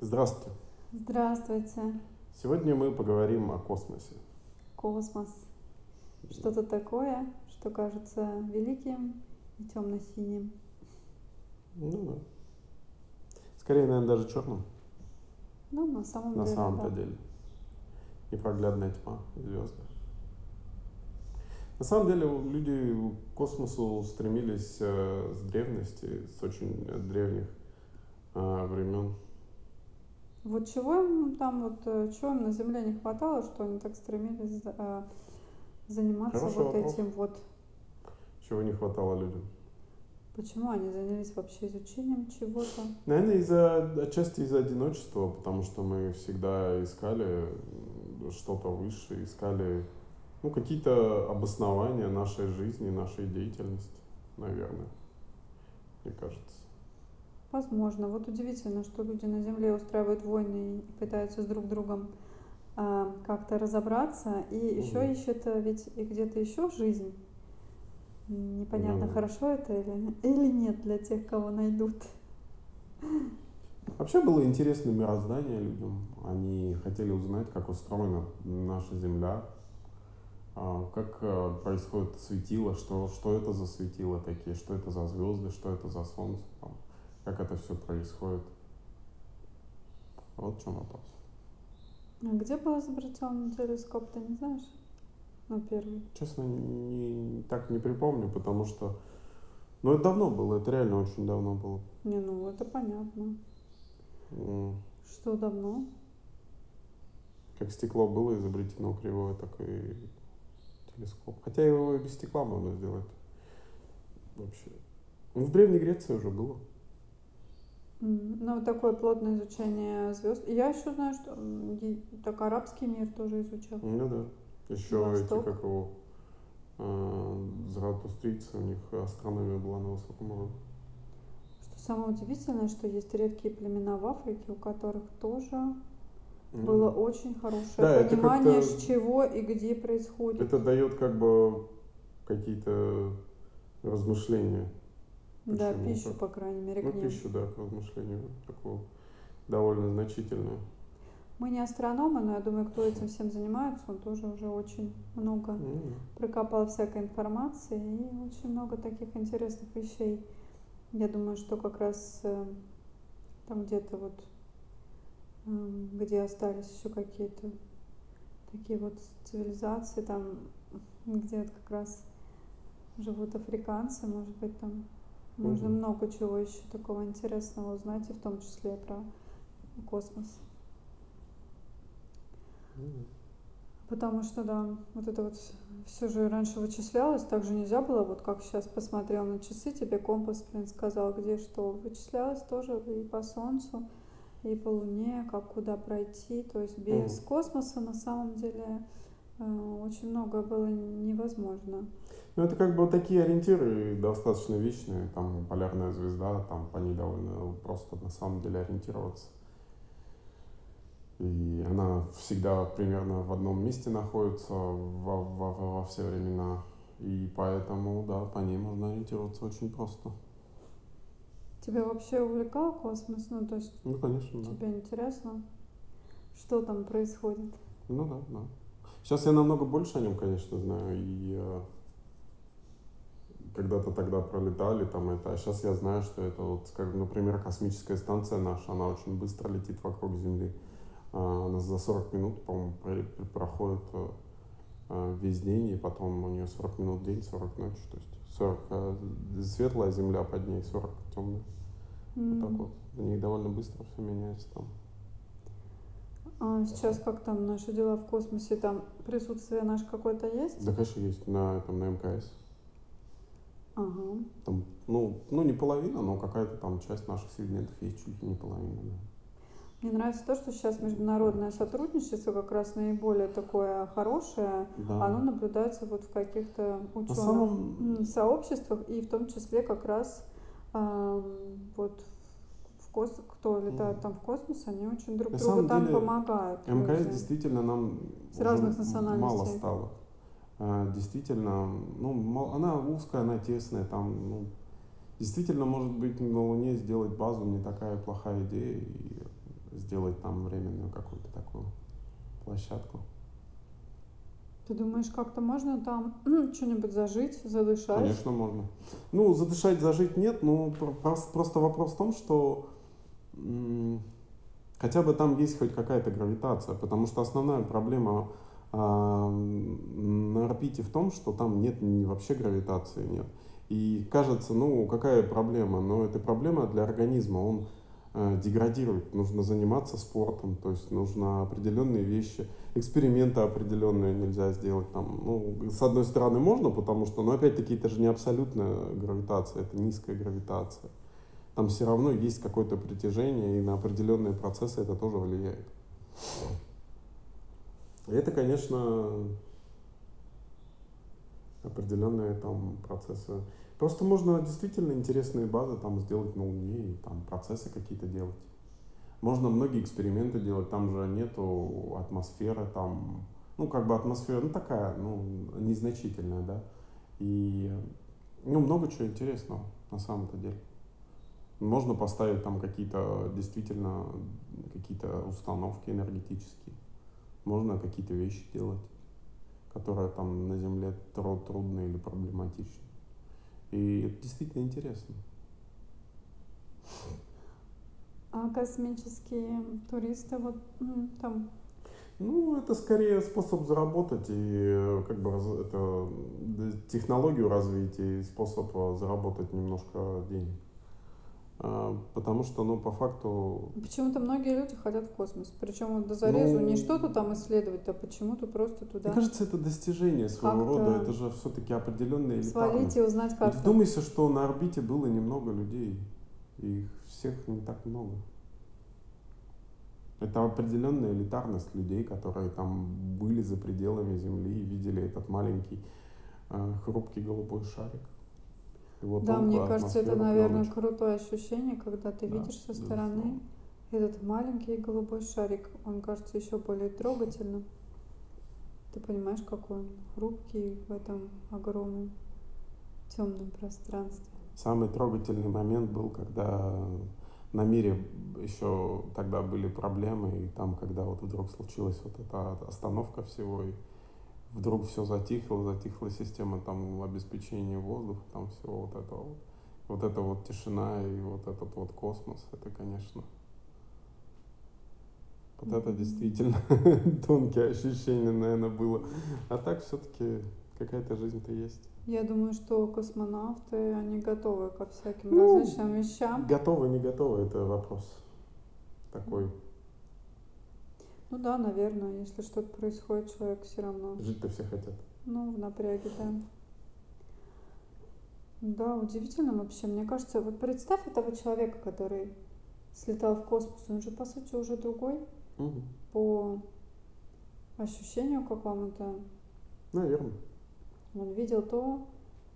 Здравствуйте. Здравствуйте. Сегодня мы поговорим о космосе. Космос. Что-то такое, что кажется великим и темно-синим. Ну да. Скорее, наверное, даже черным. Ну, на самом на деле, самом-то да. деле. Непроглядная тьма и звезды. На самом деле люди к космосу стремились э, с древности, с очень древних э, времен. Вот чего им там, вот э, чего им на Земле не хватало, что они так стремились э, заниматься Хороший вот вопрос. этим вот. Чего не хватало людям? Почему они занялись вообще изучением чего-то? Наверное, из-за отчасти из-за одиночества, потому что мы всегда искали что-то выше, искали ну, какие-то обоснования нашей жизни, нашей деятельности, наверное, мне кажется. Возможно. Вот удивительно, что люди на Земле устраивают войны и пытаются с друг другом э, как-то разобраться, и еще ищут э, ведь и где-то еще жизнь. Непонятно, Ну, хорошо это или, или нет для тех, кого найдут. Вообще было интересно мироздание людям. Они хотели узнать, как устроена наша Земля, а, как э, происходит светило, что, что это за светила такие, что это за звезды, что это за Солнце, там, как это все происходит. Вот в чем вопрос. А где был изобретен телескоп, ты не знаешь? Ну, первый. Честно, не, так не припомню, потому что... Ну, это давно было, это реально очень давно было. Не, ну это понятно. М, Что давно? Как стекло было изобретено кривое, так и телескоп. Хотя его и без стекла можно сделать. Вообще. Ну, в Древней Греции уже было. Ну, такое плотное изучение звезд. Я еще знаю, что так арабский мир тоже изучал. Ну да. Еще Восток. эти, как его, э, заратустрийцы, у них астрономия была на высоком уровне. Что самое удивительное, что есть редкие племена в Африке, у которых тоже Ну было очень хорошее Да, понимание, с чего и где происходит. Это дает как бы какие-то размышления. Да, пищу, по крайней мере, Ну, к ним. пищу, да, к размышлению такого довольно значительную. Мы не астрономы, но я думаю, кто этим всем занимается, он тоже уже очень много да. прокопал всякой информации и очень много таких интересных вещей. Я думаю, что как раз э, там где-то вот, эм, где остались еще какие-то такие вот цивилизации, там, где вот как раз живут африканцы, может быть, там можно Мгм. много чего еще такого интересного узнать, и в том числе про космос. Да. Потому что, да, вот это вот все же раньше вычислялось, так же нельзя было, вот как сейчас посмотрел на часы, тебе компас, блин, сказал, где что. Вычислялось тоже и по Солнцу, и по Луне, как куда пройти. То есть без Мгм. космоса на самом деле э, очень многое было невозможно. Ну, это как бы вот такие ориентиры достаточно вечные. Там полярная звезда, там по ней довольно просто на самом деле ориентироваться. И она всегда примерно в одном месте находится во, во, во все времена. И поэтому, да, по ней можно ориентироваться очень просто. Тебя вообще увлекал космос? Ну, то есть Ну, конечно, да. тебе интересно, что там происходит? Ну да, да. Сейчас я намного больше о нем, конечно, знаю. И э, когда-то тогда пролетали там это, а сейчас я знаю, что это вот, скажем, например, космическая станция наша, она очень быстро летит вокруг Земли. А, Она за 40 минут, по-моему, про- про- проходит э, э, весь день, и потом у нее 40 минут день, 40 ночь. То есть 40 э, светлая Земля под ней, 40 темная. Вот так вот. У них довольно быстро все меняется там. А сейчас как там наши дела в космосе? Там присутствие наше какое-то есть? Да, конечно, есть на, там, на МКС. Ага. Там, ну, ну, не половина, но какая-то там часть наших сегментов есть, чуть ли не половина, да. Мне нравится то, что сейчас международное сотрудничество как раз наиболее такое хорошее. Да. Оно наблюдается вот в каких-то ученых самом... сообществах и в том числе как раз ам, вот в кос... кто летает Мгм. там в космос, они очень друг На другу там деле, помогают. МКС люди. действительно нам С разных национальностей. мало стало. А, Действительно, ну, она узкая, она тесная, там, ну, действительно, может быть, на Луне сделать базу не такая плохая идея, и сделать там временную какую-то такую площадку. Ты думаешь, как-то можно там что-нибудь зажить, задышать? Конечно, можно. Ну, задышать, зажить нет, но просто вопрос в том, что хотя бы там есть хоть какая-то гравитация, потому что основная проблема на орбите в том, что там нет вообще гравитации нет. И кажется, ну какая проблема? Но это проблема для организма. Он э, деградирует. Нужно заниматься спортом, то есть нужно определенные вещи, эксперименты определенные нельзя сделать. Там, ну, с одной стороны можно, потому что, но опять-таки это же не абсолютная гравитация, это низкая гравитация. Там все равно есть какое-то притяжение, и на определенные процессы это тоже влияет. И это, конечно, определенные там процессы. Просто можно действительно интересные базы там сделать на Луне и там процессы какие-то делать. Можно многие эксперименты делать, там же нету атмосферы, там, ну, как бы атмосфера, ну, такая, ну, незначительная, да. И, ну, много чего интересного на самом-то деле. Можно поставить там какие-то действительно какие-то установки энергетические. Можно какие-то вещи делать которая там на Земле трудно или проблематична. И это действительно интересно. А космические туристы вот там? Ну, это скорее способ заработать и как бы это технологию развить и способ заработать немножко денег. А, потому что, ну, по факту... Почему-то многие люди хотят в космос. Причем до зарезу ну, не что-то там исследовать, а почему-то просто туда. Мне кажется, это достижение своего рода. Это же все-таки определенная элитарность. Свалить и узнать как Ведь вдумайся, что на орбите было немного людей. И их всех не так много. Это определенная элитарность людей, которые там были за пределами Земли и видели этот маленький э, хрупкий голубой шарик. Вот да, мне кажется, это, наверное, пленочку. крутое ощущение, когда ты да, видишь со стороны этот маленький голубой шарик. Он кажется еще более трогательным. Ты понимаешь, какой он хрупкий в этом огромном темном пространстве. Самый трогательный момент был, когда на мире еще тогда были проблемы, и там, когда вот вдруг случилась вот эта остановка всего, и вдруг все затихло, затихла система там обеспечения воздуха, там всего вот этого вот. Вот эта вот тишина и вот этот вот космос, это, конечно, вот это действительно тонкие ощущения, наверное, было. А так все-таки какая-то жизнь-то есть. Я думаю, что космонавты, они готовы ко всяким ну, различным вещам. Готовы, не готовы, это вопрос такой. Ну да, наверное, если что-то происходит, человек все равно. Жить-то все хотят. Ну, в напряге, да. Да, удивительно вообще. Мне кажется, вот представь этого человека, который слетал в космос, он же, по сути, уже другой угу. по ощущению какому-то. Наверное. Он видел то,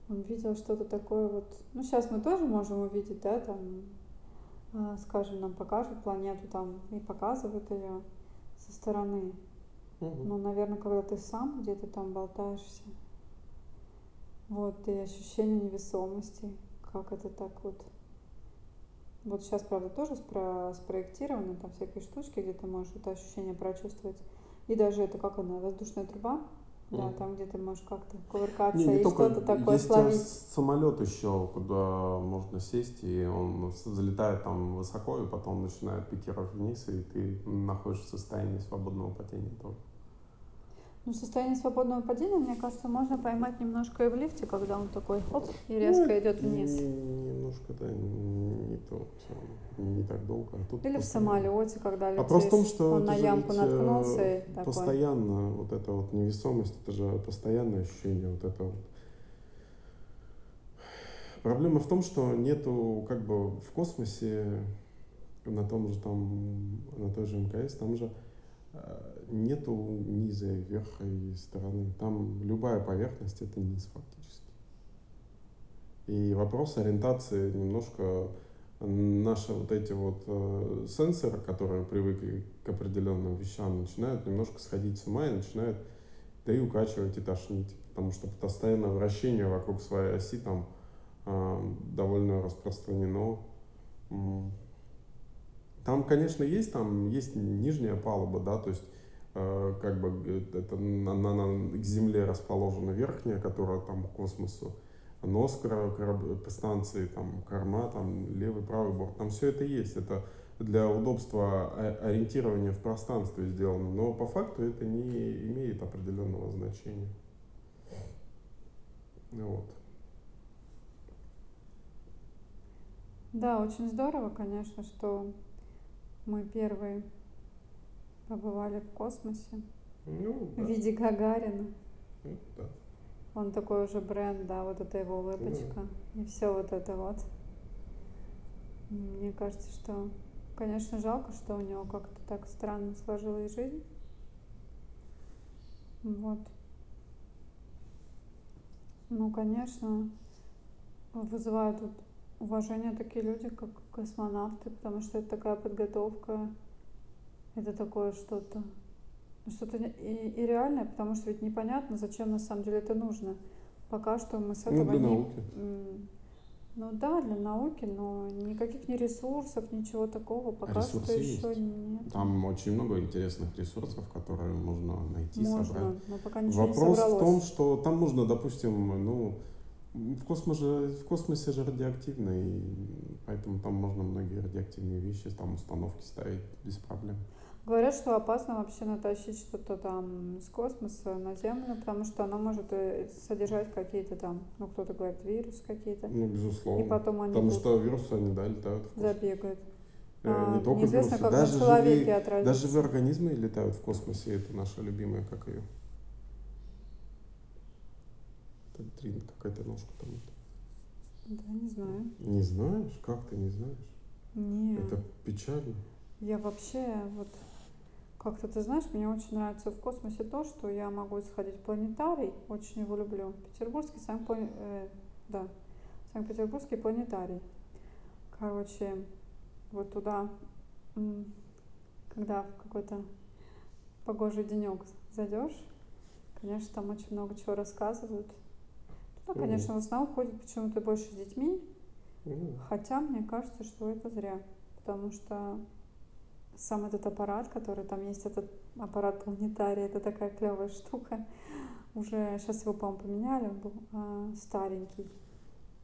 он видел что-то такое вот. Ну, сейчас мы тоже можем увидеть, да, там, а, скажем, нам покажут планету там и показывают ее со стороны. Угу. Но, наверное, когда ты сам где-то там болтаешься, вот, и ощущение невесомости, как это так вот. Вот сейчас, правда, тоже спро спроектированы там всякие штучки, где ты можешь это ощущение прочувствовать. И даже это как она, воздушная труба, да, там где ты можешь как-то кувыркаться не, не и что-то такое есть словить. самолет еще, куда можно сесть, и он залетает там высоко, и потом начинает пикировать вниз, и ты находишься в состоянии свободного падения тоже. Ну, состояние свободного падения, мне кажется, можно поймать немножко и в лифте, когда он такой хоп и резко ну, идет вниз. Не, немножко, да, не, то, все, не так долго. А тут Или в самолете, когда летишь, а просто в том, что он на ямку наткнулся и Постоянно такой. вот эта вот невесомость, это же постоянное ощущение вот это вот. Проблема в том, что нету как бы в космосе на том же там, на той же МКС, там же Э, нету низа, верха и стороны. Там любая поверхность это низ фактически. И вопрос ориентации немножко наши вот эти вот э, сенсоры, которые привыкли к определенным вещам, начинают немножко сходить с ума и начинают да и укачивать и тошнить, потому что постоянное вращение вокруг своей оси там э, довольно распространено. Там, конечно, есть, там есть нижняя палуба, да, то есть э, как бы это на, на, на, к Земле расположена верхняя, которая там к космосу, нос кораб, станции, там корма, там левый, правый борт, там все это есть. Это для удобства ориентирования в пространстве сделано, но по факту это не имеет определенного значения. Вот. Да, очень здорово, конечно, что мы первые побывали в космосе ну, да. в виде Гагарина. Ну, да. Он такой уже бренд, да, вот эта его улыбочка ну. и все вот это вот. Мне кажется, что Конечно, жалко, что у него как-то так странно сложилась жизнь. Вот. Ну, конечно, вызывают вот уважение такие люди, как космонавты, потому что это такая подготовка, это такое что-то, ну, что-то и, и реальное, потому что ведь непонятно, зачем на самом деле это нужно. Пока что мы с ну, этого ну, для не, науки. Ну да, для науки, но никаких ни ресурсов, ничего такого пока Ресурсы что есть. еще нет. Там очень много интересных ресурсов, которые можно найти, можно, собрать. Но пока ничего Вопрос не в том, что там нужно, допустим, ну, в космосе, в космосе же радиоактивно, и поэтому там можно многие радиоактивные вещи, там установки ставить без проблем. Говорят, что опасно вообще натащить что-то там с космоса на Землю, потому что оно может э, содержать какие-то там, ну кто-то говорит, вирусы какие-то. Ну, безусловно. И потом они Потому что вирусы, они, да, летают в космос. Забегают. Э, не а, только Неизвестно, вирусы, как даже живые. Даже живые организмы летают в космосе, это наша любимая, как ее. Трин, какая-то ножка там. Да, не знаю. Не знаешь? Как ты не знаешь? Нет. Это печально. Я вообще вот как-то, ты знаешь, мне очень нравится в космосе то, что я могу сходить в планетарий, очень его люблю. Петербургский, Санкт э, да, Санкт-Петербургский планетарий. Короче, вот туда, когда в какой-то погожий денек зайдешь, конечно, там очень много чего рассказывают. Туда, конечно, в основном ходят почему-то больше с детьми, хотя мне кажется, что это зря, потому что сам этот аппарат, который там есть, этот аппарат планетарий, это такая клевая штука. Уже сейчас его, по-моему, поменяли, он был а, старенький.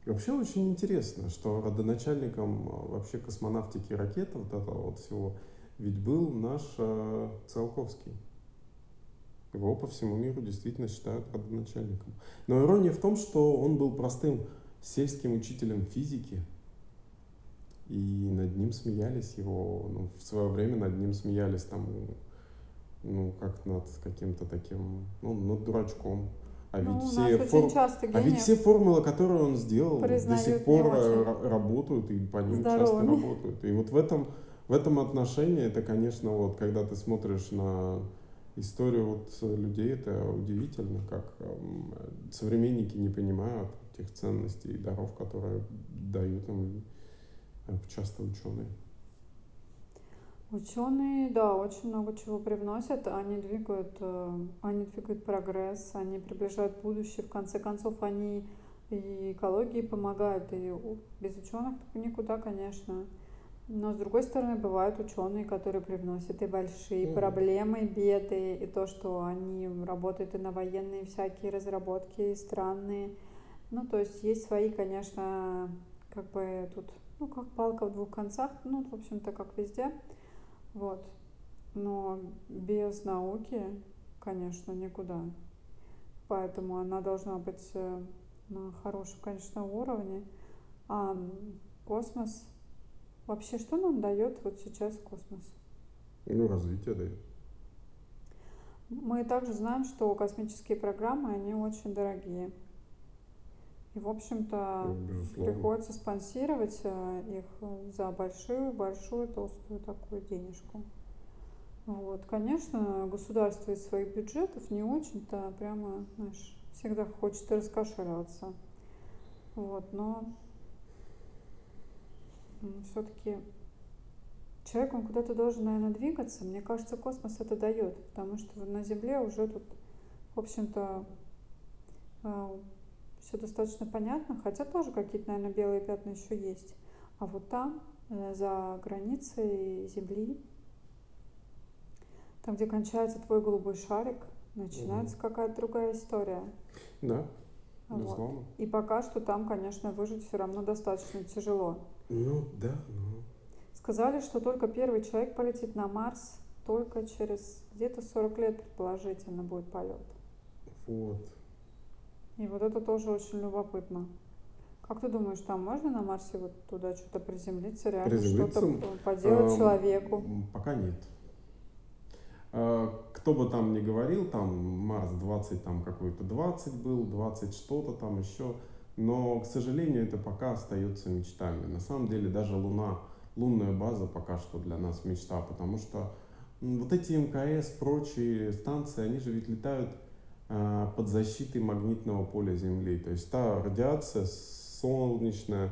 Вообще очень интересно, что родоначальником а, вообще космонавтики ракеты, вот этого вот всего, ведь был наш э, Циолковский. Его по всему миру действительно считают родоначальником. Но ирония в том, что он был простым сельским учителем физики, и над ним смеялись его, ну, в свое время над ним смеялись там, ну, как над каким-то таким, ну, над дурачком. А ну, ведь все фор... а ведь все формулы, которые он сделал, до сих пор работают и по ним здоровыми. часто работают. И вот в этом в этом отношении это, конечно, вот когда ты смотришь на историю вот людей, это удивительно, как э, современники не понимают тех ценностей и даров, которые дают им часто ученые? Ученые, да, очень много чего привносят. Они двигают, э, они двигают прогресс, они приближают будущее. В конце концов, они и экологии помогают, и без ученых никуда, конечно. Но с другой стороны, бывают ученые, которые привносят и большие mm. проблемы, и беды, и то, что они работают и на военные всякие разработки, странные. Ну, то есть есть свои, конечно, как бы тут ну, как палка в двух концах, ну, в общем-то, как везде. Вот. Но без науки, конечно, никуда. Поэтому она должна быть э, на хорошем, конечно, уровне. А космос, вообще что нам дает вот сейчас космос? Ну, развитие дает. Мы также знаем, что космические программы, они очень дорогие. И, в общем-то, ну, приходится спонсировать э, их за большую-большую толстую такую денежку. Вот, конечно, государство из своих бюджетов не очень-то прямо, знаешь, всегда хочет раскошеливаться. Вот, но все-таки человек, он куда-то должен, наверное, двигаться. Мне кажется, космос это дает, потому что на Земле уже тут, в общем-то, э, все достаточно понятно, хотя тоже какие-то, наверное, белые пятна еще есть. А вот там э, за границей Земли, там, где кончается твой голубой шарик, начинается Мгм. какая-то другая история. Да, Вот. безусловно. И пока что там, конечно, выжить все равно достаточно тяжело. Ну, да, ну, Сказали, что только первый человек полетит на Марс только через где-то 40 лет, предположительно, будет полет. вот. И вот это тоже очень любопытно. Как ты думаешь, там можно на Марсе вот туда что-то приземлиться, реально Приземлиться, что-то поделать Ам, человеку? Пока нет. А, Кто бы там ни говорил, там Марс 20, там какой-то 20 был, 20 что-то там еще, но, к сожалению, это пока остается мечтами. На самом деле даже Луна, лунная база пока что для нас мечта, потому что вот эти МКС, прочие станции, они же ведь летают а, под защитой магнитного поля Земли. То есть та радиация солнечная,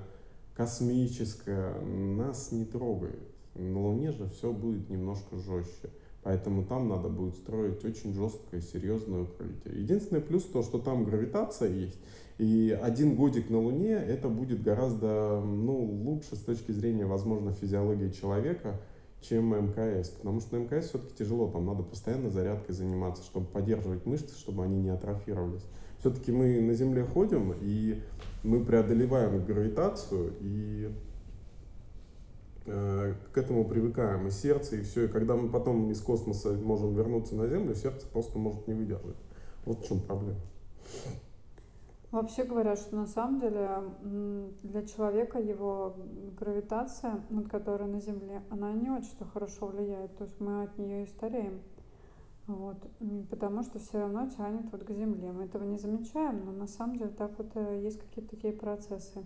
космическая нас не трогает. На Луне же все будет немножко жестче. Поэтому там надо будет строить очень жесткое, серьезное укрытие. Единственный плюс то, что там гравитация есть. И один годик на Луне это будет гораздо ну, лучше с точки зрения, возможно, физиологии человека, чем МКС. Потому что на МКС все-таки тяжело, там надо постоянно зарядкой заниматься, чтобы поддерживать мышцы, чтобы они не атрофировались. Все-таки мы на Земле ходим, и мы преодолеваем гравитацию, и к этому привыкаем, и сердце, и все. И когда мы потом из космоса можем вернуться на Землю, сердце просто может не выдержать. Вот в чем проблема. Вообще говорят, что на самом деле для человека его гравитация, вот, которая на Земле, она не очень-то хорошо влияет. То есть мы от нее и стареем. Вот. Потому что все равно тянет вот к Земле. Мы этого не замечаем, но на самом деле так вот э, есть какие-то такие процессы.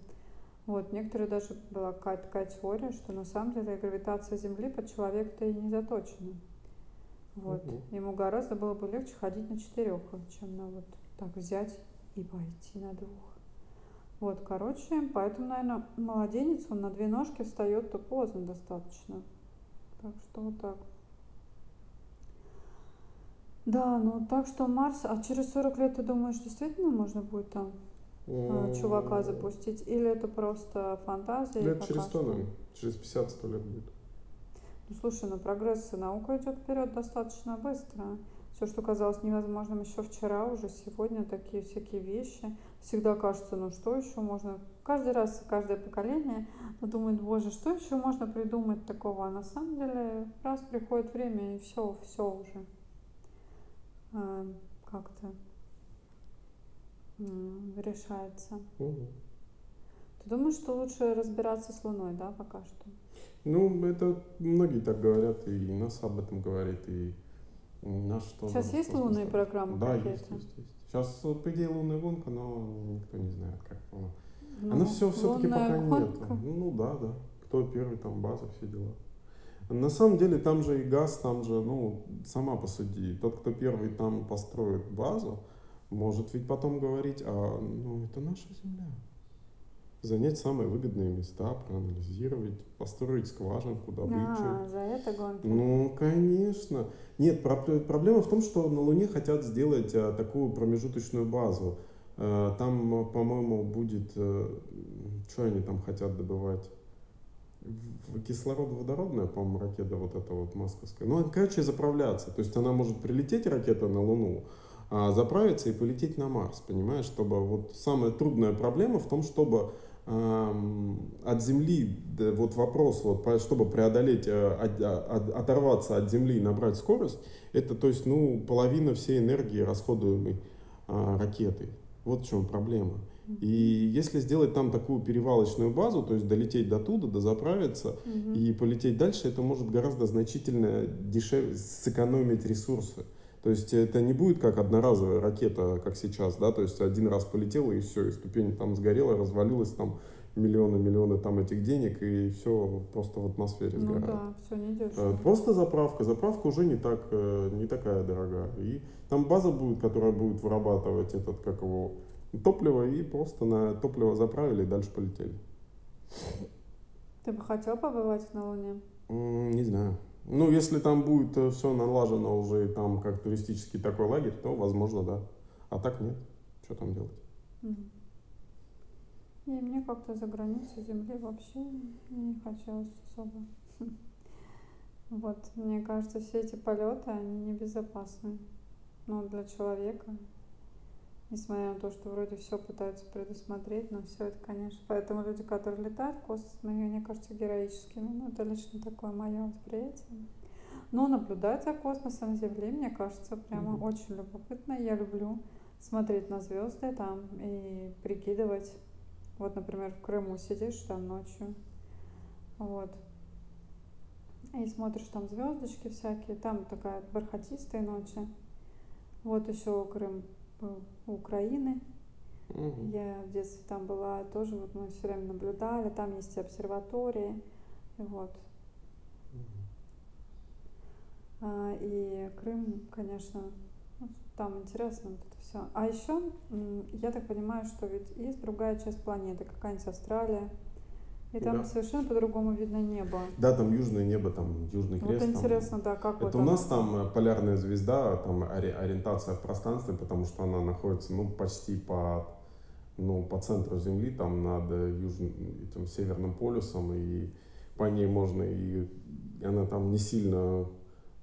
Вот. Некоторые даже была такая теория, что на самом деле гравитация Земли под человека-то и не заточена. Вот. Мгм. Ему гораздо было бы легче ходить на четырех, чем на вот так взять и пойти на двух. Вот, короче, поэтому, наверное, младенец, он на две ножки встает, то поздно достаточно. Так что вот так. Да, ну так что Марс, а через 40 лет ты думаешь, действительно можно будет там чувака запустить? Или это просто фантазия? Лет через 100, что? наверное. Через 50-100 лет будет. Ну слушай, ну прогресс и наука идет вперед достаточно быстро. Все, что казалось невозможным еще вчера, уже сегодня такие всякие вещи. Всегда кажется, ну что еще можно? Каждый раз, каждое поколение думает, боже, что еще можно придумать такого? А на самом деле раз приходит время и все, все уже э, как-то решается. Мгм. Ты думаешь, что лучше разбираться с Луной, да, пока что? Ну, это многие так говорят, и НАСА об этом говорит, и наш тоже. Сейчас есть лунные так- программы Да, есть, есть, есть. Сейчас, по идее, лунная гонка, но никто не знает, как она. Ну, Она все все-таки пока нет. гонка. Ну да, да. Кто первый, там база, все дела. На самом деле там же и газ, там же, ну, сама посуди. Тот, кто первый там построит базу, может ведь потом говорить, а, ну, это наша земля. Занять самые выгодные места, проанализировать, построить скважинку, добычу. А, за это гонки. Ну, конечно. Нет, про- проблема в том, что на Луне хотят сделать а, такую промежуточную базу. Э, Там, по-моему, будет... Что они там хотят добывать? В- Кислород-водородная, по-моему, ракета вот эта вот масковская. Ну, короче, заправляться. То есть она может прилететь, ракета, на Луну, а заправиться и полететь на Марс, понимаешь? Чтобы вот самая трудная проблема в том, чтобы от Земли, да, вот вопрос, вот, чтобы преодолеть, э, от- от- оторваться от Земли и набрать скорость, это, то есть, ну, половина всей энергии, расходуемой а, ракетой. Вот в чем проблема. И если сделать там такую перевалочную базу, то есть долететь до туда, дозаправиться Мгм. и полететь дальше, это может гораздо значительно дешевле сэкономить ресурсы. То есть это не будет как одноразовая ракета, как сейчас, да, то есть один раз полетела и все, и ступень там сгорела, развалилась, там миллионы-миллионы там этих денег, и все просто в атмосфере Ну сгорает. да, все не Э. Просто заправка. Заправка уже не, так, э, не такая дорогая. И там база будет, которая будет вырабатывать этот, как его, топливо, и просто на топливо заправили и дальше полетели. Ты бы хотел побывать на Луне? Не знаю. Ну, если там будет все налажено уже, там как туристический такой лагерь, то возможно, да. А так нет. Что там делать? И мне как-то за границу Земли вообще не хотелось особо. Вот, мне кажется, все эти полеты, они небезопасны. Ну, для человека. Несмотря на то, что вроде все пытаются предусмотреть, но все это, конечно. Поэтому люди, которые летают в космос, мне кажется, героическими. Ну, это лично такое мое восприятие. Но наблюдать за космосом Земли, мне кажется, прямо mm-hmm. очень любопытно. Я люблю смотреть на звезды там и прикидывать. Вот, например, в Крыму сидишь там ночью, вот, и смотришь там звездочки всякие, там такая бархатистая ночи. Вот еще Крым Украины. Угу. Я в детстве там была, тоже вот мы все время наблюдали, там есть обсерватории, вот. Угу. А, и Крым, конечно, ну, там интересно вот это все. А еще, я так понимаю, что ведь есть другая часть планеты, какая-нибудь Австралия. И там да. совершенно по-другому видно небо. Да, там южное небо, там южный крест. Вот интересно, там. да, как Это вот у нас там э, полярная звезда, там ориентация в пространстве, потому что она находится, ну, почти по, ну, по центру Земли, там над южным, этим северным полюсом, и по ней можно, и она там не сильно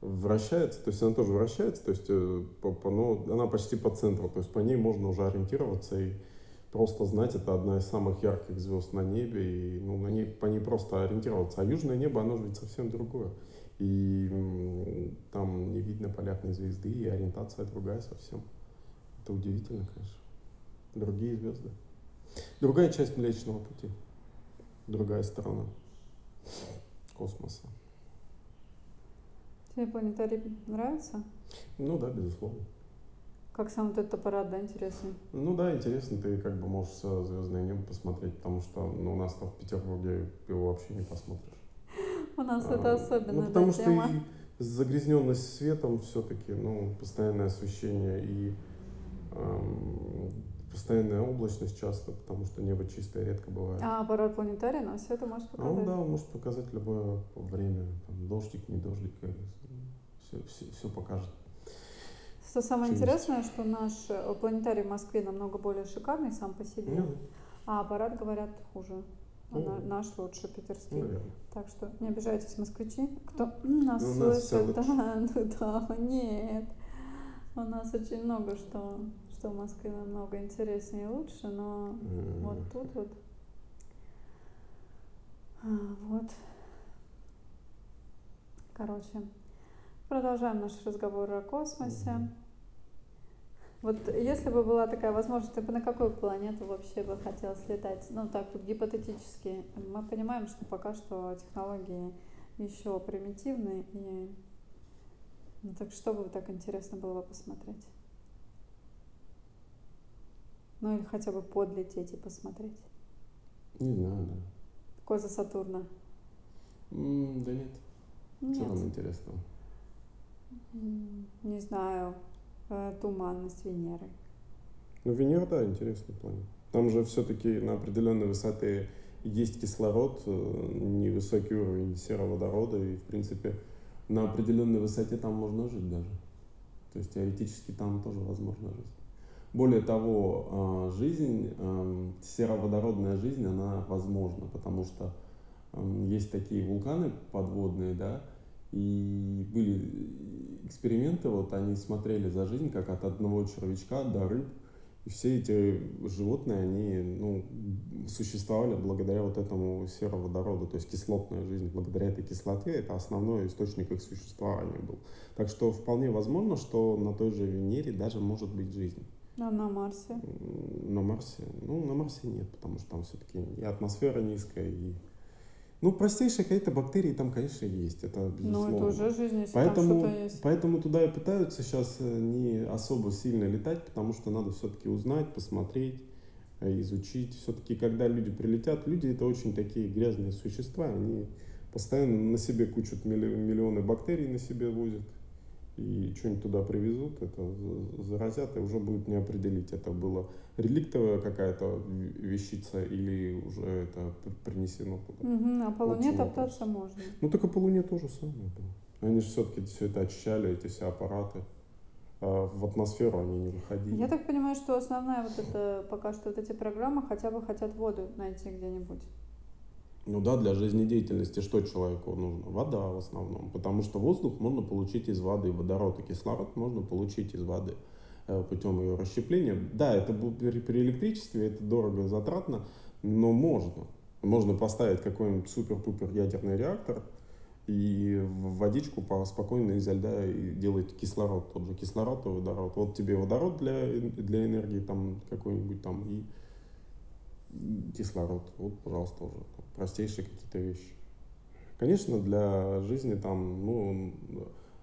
вращается, то есть она тоже вращается, то есть э, по, по, но она почти по центру, то есть по ней можно уже ориентироваться и просто знать, это одна из самых ярких звезд на небе, и ну, на ней, по ней просто ориентироваться. А южное небо, оно же ведь совсем другое. И там не видно полярной звезды, и ориентация другая совсем. Это удивительно, конечно. Другие звезды. Другая часть Млечного Пути. Другая сторона космоса. Тебе планетарий нравится? Ну да, безусловно. Как сам вот этот аппарат, да, интересный? Ну да, интересно, ты как бы можешь звездное небо посмотреть, потому что ну, у нас там в Петербурге его вообще не посмотришь. У нас а, это особенно, Ну потому что и загрязненность светом все-таки, ну, постоянное освещение и эм, постоянная облачность часто, потому что небо чистое редко бывает. А аппарат планетария нам все это может показать? А он, да, он может показать любое время, там, дождик, не дождик, все, все, все покажет. Что самое интересное, что наш э, планетарий в Москве намного более шикарный сам по себе, mm-hmm. а аппарат, говорят, хуже. А mm-hmm. наш лучше питерский. Наверное. Так что не обижайтесь, москвичи, кто нас ну, слышит. Да, ну да, нет. У нас очень много что, что в Москве намного интереснее и лучше, но mm-hmm. вот тут вот. А, вот. Короче, продолжаем наш разговор о космосе. Mm-hmm. Вот если бы была такая возможность, ты бы на какую планету вообще бы хотел слетать? Ну, так вот гипотетически. Мы понимаем, что пока что технологии еще примитивны, и ну, так что бы так интересно было бы посмотреть? Ну или хотя бы подлететь и посмотреть. Не знаю, да. Коза Сатурна. Mm, да нет. нет. Что там интересного? Не знаю. Э, туманность Венеры. Ну, Венера, да, интересный планета. Там же все-таки на определенной высоте есть кислород, э, невысокий уровень сероводорода, и, в принципе, на определенной высоте там можно жить даже. То есть теоретически там тоже возможно жить. Более того, э, жизнь, сероводородная жизнь, она возможна, потому что есть такие вулканы подводные, да, и были эксперименты, вот они смотрели за жизнь, как от одного червячка до рыб. И все эти животные, они ну, существовали благодаря вот этому сероводороду, то есть кислотная жизнь. Благодаря этой кислоте это основной источник их существования был. Так что вполне возможно, что на той же Венере даже может быть жизнь. А на Марсе? На Марсе? Ну, на Марсе нет, потому что там все-таки и атмосфера низкая, и ну, простейшие какие-то бактерии там, конечно, есть, это безусловно. Ну, это уже жизнь, если поэтому, там есть. Поэтому туда и пытаются сейчас э, не особо сильно летать, потому что надо все-таки узнать, посмотреть, э, изучить. Все-таки, когда люди прилетят, люди это очень такие грязные существа, они постоянно на себе кучу миллионы бактерий на себе возят и что-нибудь туда привезут, это заразят, и уже будет не определить, это было реликтовая какая-то вещица или уже это принесено туда. Угу, а по Луне топтаться можно. Ну, только по Луне тоже самое было. Они же все-таки все это очищали, эти все аппараты. а в атмосферу они не выходили. Я так понимаю, что основная вот это, пока что вот эти программы хотя бы хотят воду найти где-нибудь. Ну да, для жизнедеятельности что человеку нужно? Вода в основном. Потому что воздух можно получить из воды, водород и кислород можно получить из воды э, путем ее расщепления. Да, это при, электричестве, это дорого затратно, но можно. Можно поставить какой-нибудь супер-пупер ядерный реактор и в водичку спокойно изо льда делать кислород, тот же кислород и водород. Вот тебе водород для, для энергии там какой-нибудь там и кислород. Вот, пожалуйста, уже простейшие какие-то вещи. Конечно, для жизни там ну,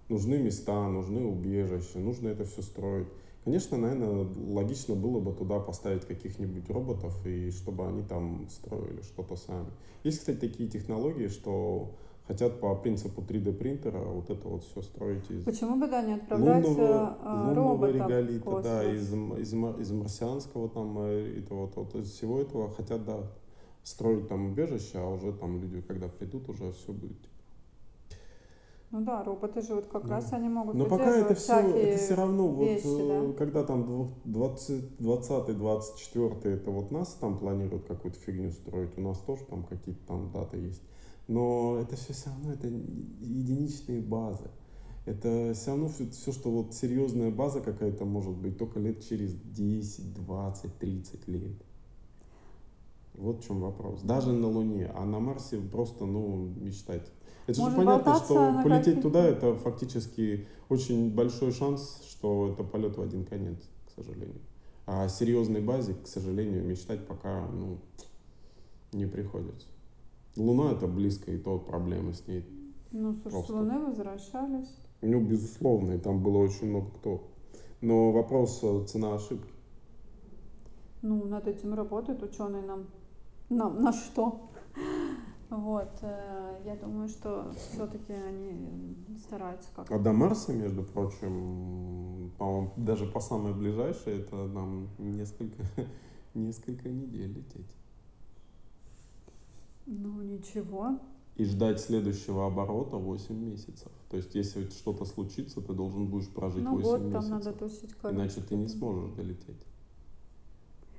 нужны места, нужны убежища, нужно это все строить. Конечно, наверное, логично было бы туда поставить каких-нибудь роботов, и чтобы они там строили что-то сами. Есть, кстати, такие технологии, что хотят по принципу 3D принтера вот это вот все строить из Почему бы да не отправлять лунного, а, лунного реголита, да, из, из, из марсианского там э, этого, вот, вот, из всего этого хотят, да, строить там убежище, а уже там люди, когда придут, уже все будет ну да, роботы же вот как да. раз они могут Но пока это все, это все равно, вещи, вот да? когда там 20-24 это вот нас там планируют какую-то фигню строить, у нас тоже там какие-то там даты есть. Но это все все равно, это единичные базы. Это все равно все, все, что вот серьезная база какая-то может быть только лет через 10, 20, 30 лет. Вот в чем вопрос. Даже на Луне, а на Марсе просто, ну, мечтать. Это Может же понятно, что полететь туда это фактически очень большой шанс, что это полет в один конец, к сожалению. А серьезной базе, к сожалению, мечтать пока ну, не приходится. Луна это близко, и то проблемы с ней. Ну, слушай, с Луны возвращались. Ну, безусловно, и там было очень много кто. Но вопрос э, цена ошибки. Ну, над этим работают ученые нам. Нам на что? Вот, э, я думаю, что все-таки они стараются как-то. А до Марса, между прочим, по-моему, даже по самой ближайшей, это нам несколько, несколько недель лететь. Ну, ничего. И ждать следующего оборота 8 месяцев. То есть, если что-то случится, ты должен будешь прожить ну, 8 год месяцев. Там надо тусить, Иначе ты не сможешь долететь.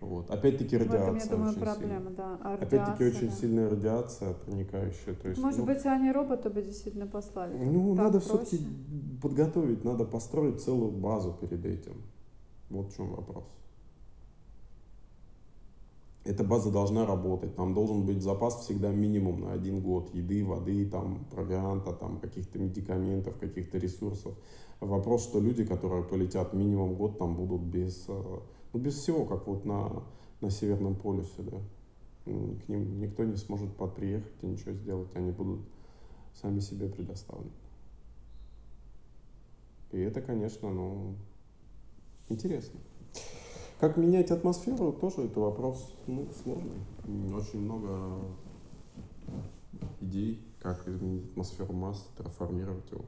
Вот. Опять-таки радиация. В этом, я думаю, очень проблема, сильная. да. А Опять-таки очень да. сильная радиация проникающая. То есть, Может ну, быть, они робота бы действительно послали. Ну, так надо все-таки подготовить, надо построить целую базу перед этим. Вот в чем вопрос. Эта база должна работать, там должен быть запас всегда минимум на один год еды, воды, там, провианта, там, каких-то медикаментов, каких-то ресурсов. Вопрос, что люди, которые полетят минимум год, там будут без э, ну, без всего, как вот на, на Северном полюсе, да. К ним никто не сможет подприехать и ничего сделать, они будут сами себе предоставлены. И это, конечно, ну, интересно. Как менять атмосферу, тоже это вопрос ну, сложный. Очень много идей, как изменить атмосферу Марса, трансформировать его.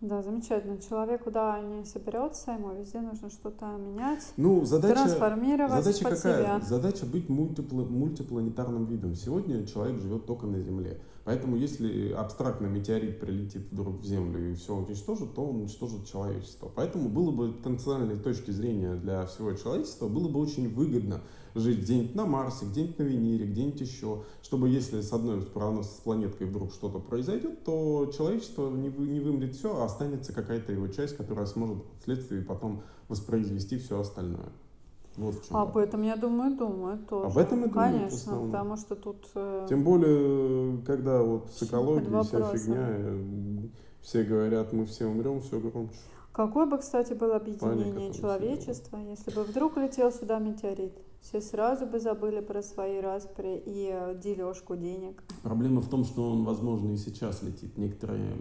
Да, замечательно. Человеку, да, не соберется, ему везде нужно что-то менять, ну, задача, трансформировать задача под какая? себя. Задача быть мультипл, мультипланетарным видом. Сегодня человек живет только на Земле. Поэтому если абстрактно метеорит прилетит вдруг в Землю и все уничтожит, то он уничтожит человечество. Поэтому было бы потенциальной точки зрения для всего человечества, было бы очень выгодно жить где-нибудь на Марсе, где-нибудь на Венере, где-нибудь еще, чтобы если с одной с планеткой вдруг что-то произойдет, то человечество не, вы, не вымрет все, а останется какая-то его часть, которая сможет вследствие потом воспроизвести все остальное. Вот в чем Об этом, я думаю, думаю тоже. Об этом и думаю, Конечно, потому что тут... Э... Тем более, когда вот с экологией вся фигня, э, все говорят, мы все умрем, все громче. Какое бы, кстати, было объединение Паника человечества, если бы вдруг летел сюда метеорит? Все сразу бы забыли про свои распри и э, дележку денег. Проблема в том, что он, возможно, и сейчас летит. Некоторые...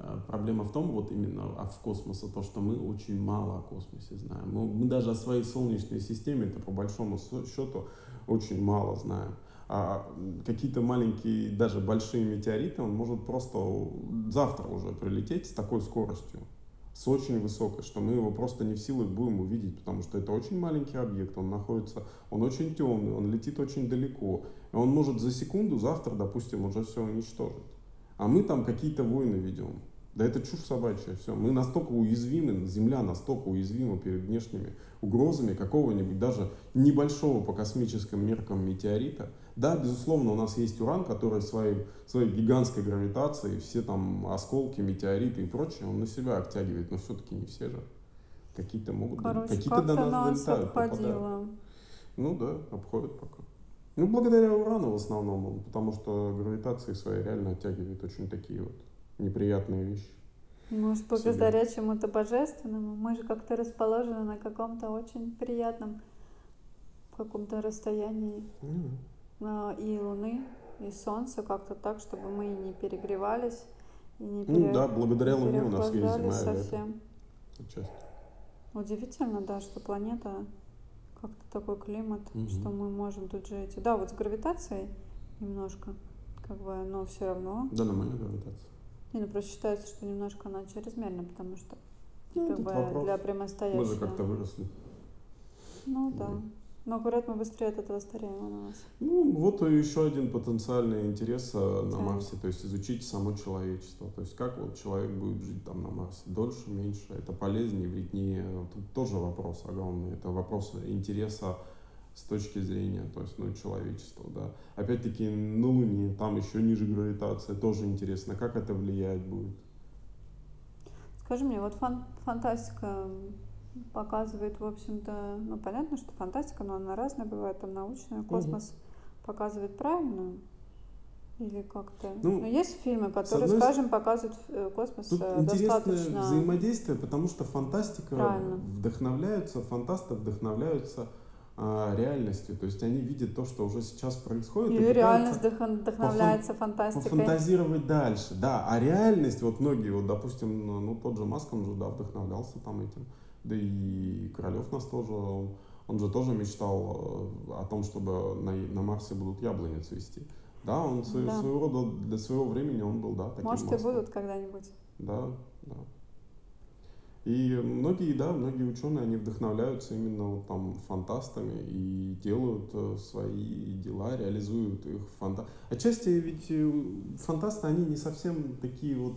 А, проблема в том, вот именно а в космосе, то, что мы очень мало о космосе знаем. Мы, мы даже о своей Солнечной системе, это по большому счету, очень мало знаем. А какие-то маленькие, даже большие метеориты, он может просто завтра уже прилететь с такой скоростью с очень высокой, что мы его просто не в силах будем увидеть, потому что это очень маленький объект, он находится, он очень темный, он летит очень далеко, и он может за секунду завтра, допустим, уже все уничтожить. А мы там какие-то войны ведем. Да это чушь собачья, все. Мы настолько уязвимы, Земля настолько уязвима перед внешними угрозами какого-нибудь даже небольшого по космическим меркам метеорита. Да, безусловно, у нас есть уран, который своей, своей гигантской гравитацией, все там осколки, метеориты и прочее, он на себя оттягивает, но все-таки не все же. Какие-то могут, Короче, какие-то до нас, нас долетают, попадают. Ну да, обходят пока. Ну, благодаря урану в основном, потому что гравитацией своей реально оттягивает очень такие вот неприятные вещи. Может, благодаря чему-то божественному. Мы же как-то расположены на каком-то очень приятном каком-то расстоянии mm. и Луны, и Солнца, как-то так, чтобы мы не перегревались и не пере... Ну да, благодаря не Луне у нас есть зима совсем. Удивительно, да, что планета как-то такой климат, угу. что мы можем тут жить. Да, вот с гравитацией немножко, как бы, но все равно. Да, нормальная гравитация. Не, ну просто считается, что немножко она чрезмерна, потому что ну, как бы, вопрос. для прямостоящего. Мы же как-то выросли. Ну да. Но говорят, мы быстрее от этого стареем у нас. Ну, вот еще один потенциальный интерес э, на Марсе, то есть изучить само человечество. То есть как вот человек будет жить там на Марсе, дольше, меньше, это полезнее, вреднее. Тут тоже вопрос огромный. Это вопрос интереса с точки зрения, то есть, ну, человечества, да. Опять-таки, на Луне, там еще ниже гравитация, тоже интересно, как это влияет будет. Скажи мне, вот фан фантастика показывает, в общем-то, ну, понятно, что фантастика, но она разная бывает, там научная, космос угу. показывает правильную или как-то? Ну, но есть фильмы, которые, одной... скажем, показывают э, космос Тут э, интересное достаточно... взаимодействие, потому что фантастика Правильно. вдохновляются, фантасты вдохновляются реальностью. То есть они видят то, что уже сейчас происходит. И, и реальность вдохновляется фантастикой. Пофантазировать дальше, да. А реальность, вот многие, вот, допустим, ну, ну тот же Маск, он же, да, вдохновлялся там этим. Да и Королев нас тоже, он, он же тоже мечтал э, о том, чтобы на, на Марсе будут яблони цвести. Да, он да. своего рода, для своего времени он был, да, таким Может, Маском. и будут когда-нибудь. Да, да. И многие, да, многие ученые, они вдохновляются именно вот там фантастами и делают э, свои дела, реализуют их фанта. Отчасти ведь э, фантасты, они не совсем такие вот,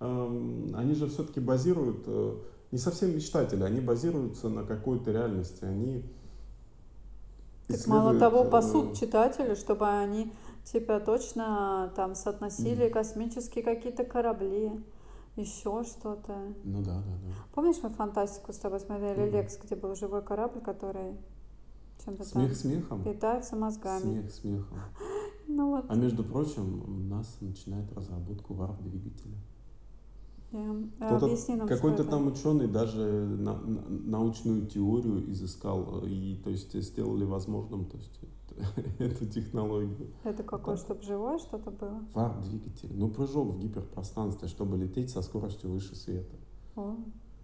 эм, они же все-таки базируют, э, не совсем мечтатели, они базируются на какой-то реальности, они так мало того, пасут читатели, чтобы они типа точно там соотносили космические какие-то корабли еще что-то. Ну да, да, да. Помнишь, мы фантастику с тобой смотрели, mm-hmm. Лекс, где был живой корабль, который чем-то Смех там смехом? питается мозгами. Смех смехом. ну, вот. А между прочим, у нас начинает разработку варп-двигателя. Yeah. Нам, какой-то там ученый даже на, на, научную теорию изыскал и то есть сделали возможным то есть эту технологию. Это какое, чтобы живое что-то было? Варп-двигатель. Ну, прыжок в гиперпространстве, чтобы лететь со скоростью выше света. О.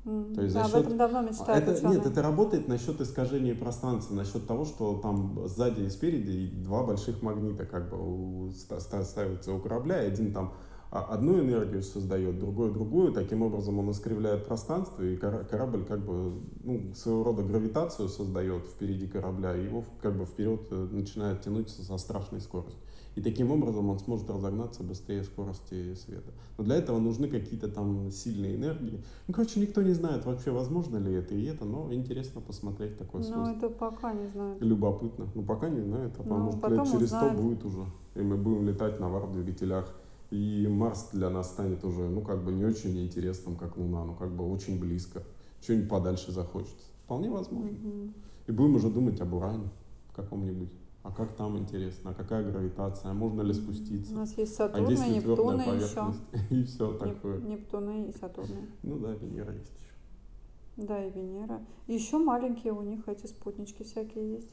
То есть да, за счет... об этом давно мечтают это, ученые. Нет, это работает насчет искажения пространства, насчет того, что там сзади и спереди два больших магнита как бы у, ставятся у корабля, и один там а одну энергию создает, другой другую. Таким образом он искривляет пространство, и корабль как бы ну, своего рода гравитацию создает впереди корабля, и его как бы вперед э, начинает тянуться со страшной скоростью. И таким образом он сможет разогнаться быстрее скорости света. Но для этого нужны какие-то там сильные энергии. Ну, короче, никто не знает вообще, возможно ли это и это, но интересно посмотреть такое Ну, это пока не знаю. Любопытно. Ну, пока не знает, а ну, может лет через сто будет уже. И мы будем летать на варп-двигателях и Марс для нас станет уже, ну, как бы не очень интересным, как Луна, но как бы очень близко. Что-нибудь подальше захочется. Вполне возможно. Mm-hmm. И будем уже думать об Уране каком-нибудь. А как там интересно? А какая гравитация? А можно ли спуститься? У нас есть Сатурн, а есть ли Нептуны еще. И все такое. Нептуны и Сатурны. Ну да, Венера есть еще. Да, и Венера. И еще маленькие у них эти спутнички всякие есть.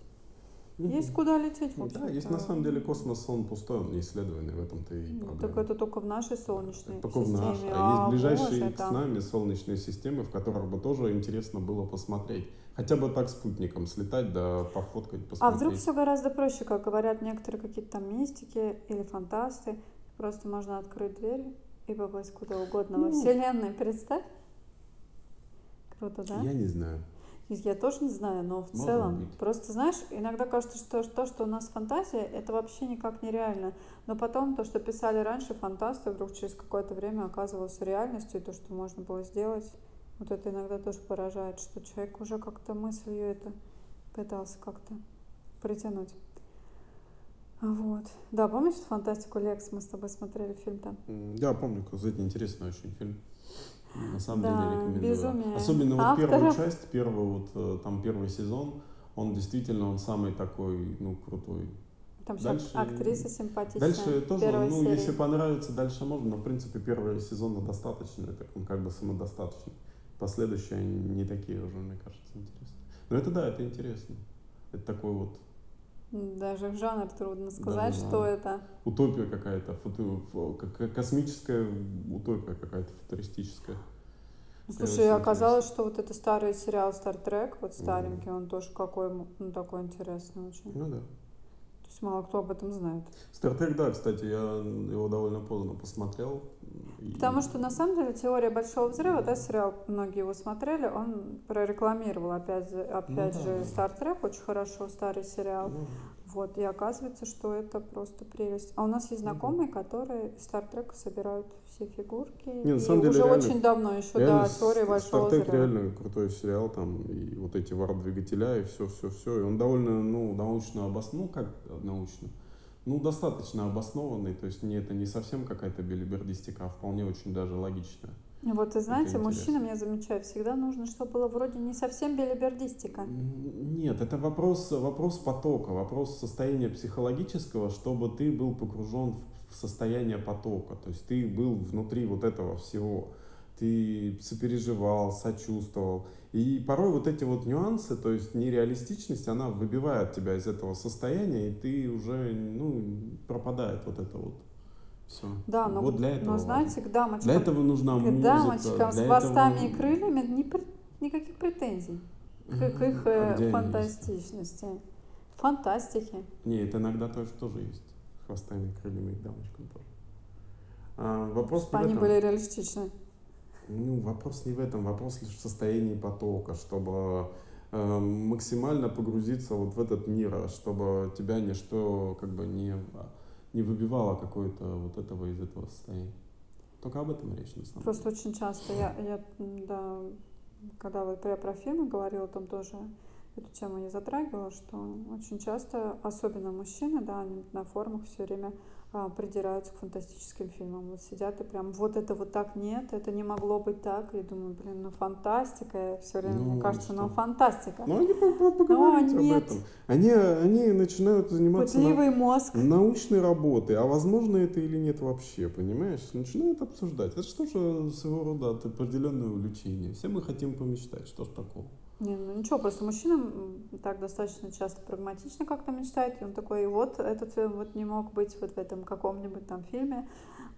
Есть куда лететь, в Да, есть на самом деле космос, он пустой, он не исследованный, в этом-то и проблема. Так это только в нашей Солнечной только системе. в нашей. А, есть ближайшие боже, с нами солнечные системы, в которых бы тоже интересно было посмотреть. Хотя бы так спутником слетать, да пофоткать, посмотреть. А вдруг все гораздо проще, как говорят некоторые какие-то там мистики или фантасты. Просто можно открыть дверь и попасть куда угодно ну, во Вселенной. Представь. Круто, да? Я не знаю. Я тоже не знаю, но в Может целом. быть. Просто, знаешь, иногда кажется, что то, что у нас фантазия, это вообще никак не реально. Но потом то, что писали раньше фантасты, вдруг через какое-то время оказывалось реальностью, и то, что можно было сделать. Вот это иногда тоже поражает, что человек уже как-то мыслью это пытался как-то притянуть. Вот. Да, помнишь фантастику Лекс? Мы с тобой смотрели фильм там. Я помню, кстати, интересный очень фильм. На самом Да, деле рекомендую. безумие Особенно вот авторов. первую часть, первый вот э, там первый сезон, он действительно он самый такой, ну, крутой. Там Дальше- актриса симпатичная. Дальше тоже, ну, серии. если понравится, дальше можно, но в принципе первый сезон достаточно, это он как бы самодостаточный. Последующие не такие уже, мне кажется, интересные. Но это да, это интересно. Это такой вот Даже жанр трудно сказать, Да-да-да. что это. утопия какая-то, как- как космическая утопия какая-то футуристическая. Ну, Слушай, очень оказалось, что вот это старый сериал Star Trek, вот старенький, он тоже какой, ну, такой интересный очень. Ну да. Есть мало кто об этом знает. Стартрек, да, кстати, я его довольно поздно посмотрел. И- Потому что на самом деле теория большого взрыва, да, сериал, многие его смотрели, он прорекламировал опять, же- опять да, же да. Star Trek, очень хорошо, старый сериал. Ну, Вот, и оказывается, что это просто прелесть. А у нас есть знакомые, которые из Trek собирают все фигурки. Не, на и самом деле уже реально- очень давно еще, с- теория большого Стартрек взрыва. реально крутой сериал, там, и вот эти варп-двигателя, и все-все-все. И он довольно, ну, научно обоснованный, ну, как научно, ну, достаточно обоснованный, то есть не, это не совсем какая-то билибердистика, а вполне очень даже логичная. Вот, и знаете, интересно. мужчинам, я замечаю, всегда нужно, чтобы было вроде не совсем белибердистика. Нет, это вопрос, вопрос потока, вопрос состояния психологического, чтобы ты был погружен в состояние потока, то есть ты был внутри вот этого всего, ты сопереживал, сочувствовал. И порой вот эти вот нюансы, то есть нереалистичность, она выбивает тебя из этого состояния, и ты уже, ну, пропадает вот это вот все. Да, но, вот для этого но знаете, к дамочкам. Для этого нужна к музыка. дамочкам с хвостами этого- и крыльями не никаких претензий к, к их А э, они фантастичности. Фантастики. Не, это иногда тоже, тоже есть. Хвостами и крыльями и к дамочкам тоже. А, вопрос Чтобы они этом. были реалистичны. Ну, вопрос не в этом, вопрос лишь в состоянии потока, чтобы э, максимально погрузиться вот в этот мир, а чтобы тебя ничто как бы не, не выбивало какое-то вот этого из этого состояния. Только об этом речь на самом Просто деле. очень часто я, я да, когда вот я про фильмы говорила, там тоже эту тему я затрагивала, что очень часто, особенно мужчины, да, они на форумах все время придираются к фантастическим фильмам. Вот сидят и прям, вот это вот так нет, это не могло быть так. И думаю, блин, ну фантастика, все время Ну, мне кажется, ну что? фантастика. Ну, они по- по- поговорите об этом. Они, они начинают заниматься на- мозг. научной работы, а возможно это или нет вообще, понимаешь? Начинают обсуждать. Это что же своего рода определенное увлечение. Все мы хотим помечтать, что ж такого. Не, ну ничего, просто мужчина так достаточно часто прагматично как-то мечтает, и он такой, вот этот фильм вот не мог быть вот в этом каком-нибудь там фильме,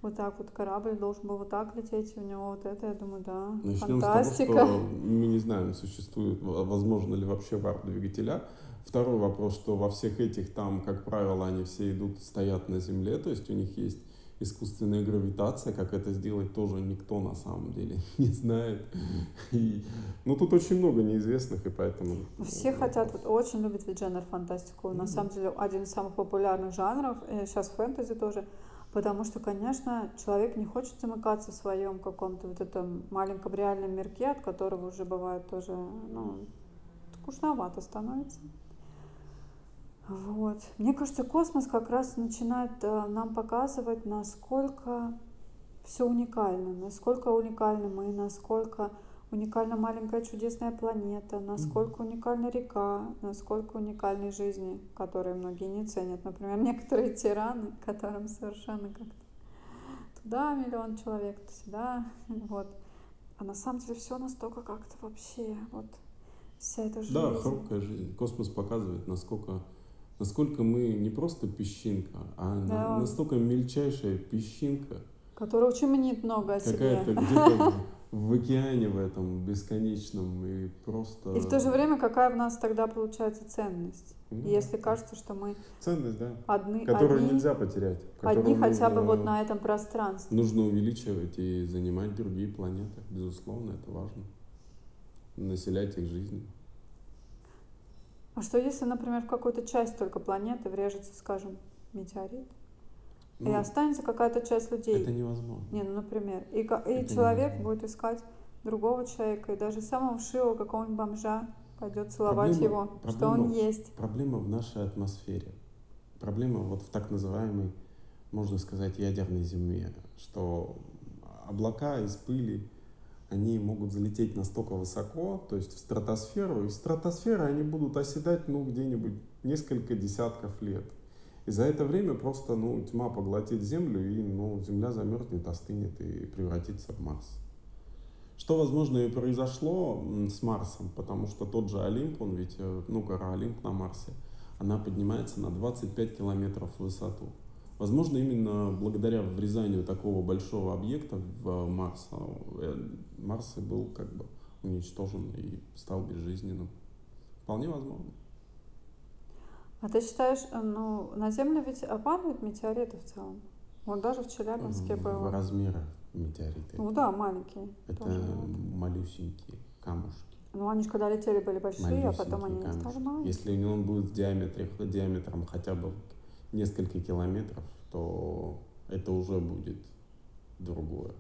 вот так вот корабль должен был вот так лететь, и у него вот это, я думаю, да, Начнем фантастика. с того, что мы не знаем, существует, возможно ли вообще варп-двигателя. Второй вопрос, что во всех этих там, как правило, они все идут, стоят на Земле, то есть у них есть искусственная гравитация, как это сделать тоже никто на самом деле не знает. И, ну тут очень много неизвестных, и поэтому... ну, Все хотят, вот очень любят ведь жанр фантастику. Ну На самом деле один из самых популярных жанров, сейчас фэнтези тоже, потому что, конечно, человек не хочет замыкаться в своем каком-то вот этом маленьком реальном мирке, от которого уже бывает тоже, ну, скучновато становится. Вот. Мне кажется, космос как раз начинает э, нам показывать, насколько все уникально, насколько уникальны мы, насколько уникальна маленькая чудесная планета, насколько уникальна река, насколько уникальны жизни, которые многие не ценят. Например, некоторые тираны, которым совершенно как-то туда миллион человек, то сюда, вот. А на самом деле все настолько как-то вообще, вот вся эта жизнь. Да, хрупкая жизнь. Космос показывает, насколько, насколько мы не просто песчинка, а Да. настолько мельчайшая песчинка, Который очень мнит много о какая-то где-то в, океане в этом бесконечном и просто... И в то же время какая в нас тогда получается ценность? Ну, Если кажется, что мы Ценность, да. одни, Которую одни, нельзя потерять. одни хотя бы вот на этом пространстве. Нужно увеличивать и занимать другие планеты. Безусловно, это важно. Населять их жизнью. А что если, например, в какую-то часть только планеты врежется, скажем, метеорит? и Ну, останется какая-то часть людей. это невозможно. Не, ну, например. И, и Это человек невозможно. будет искать другого человека, и даже самого вшивого какого-нибудь бомжа пойдет целовать Проблема- его, что проблема- он есть. Проблема в нашей атмосфере. Проблема вот в так называемой, можно сказать, ядерной зиме, что облака из пыли, они могут залететь настолько высоко, то есть в стратосферу, и в стратосферы они будут оседать, ну, где-нибудь несколько десятков лет. И за это время просто, ну, тьма поглотит Землю, и, ну, Земля замерзнет, остынет и превратится в Марс. Что, возможно, и произошло с Марсом, потому что тот же Олимп, он ведь, э, ну, гора Олимп на Марсе, она поднимается на 25 километров в высоту. Возможно, именно благодаря врезанию такого большого объекта в Марс, э, Марс и был как бы уничтожен и стал безжизненным. Вполне возможно. А ты считаешь, э, ну, на Землю ведь а падают метеориты в целом? Вот даже в Челябинске В было. метеориты. Ну да, маленькие. Это тоже малюсенькие камушки. Ну, они же когда летели, были большие, а потом они стали камушки. маленькие. Если он будет в диаметре, диаметром хотя бы несколько километров, то это уже будет другое.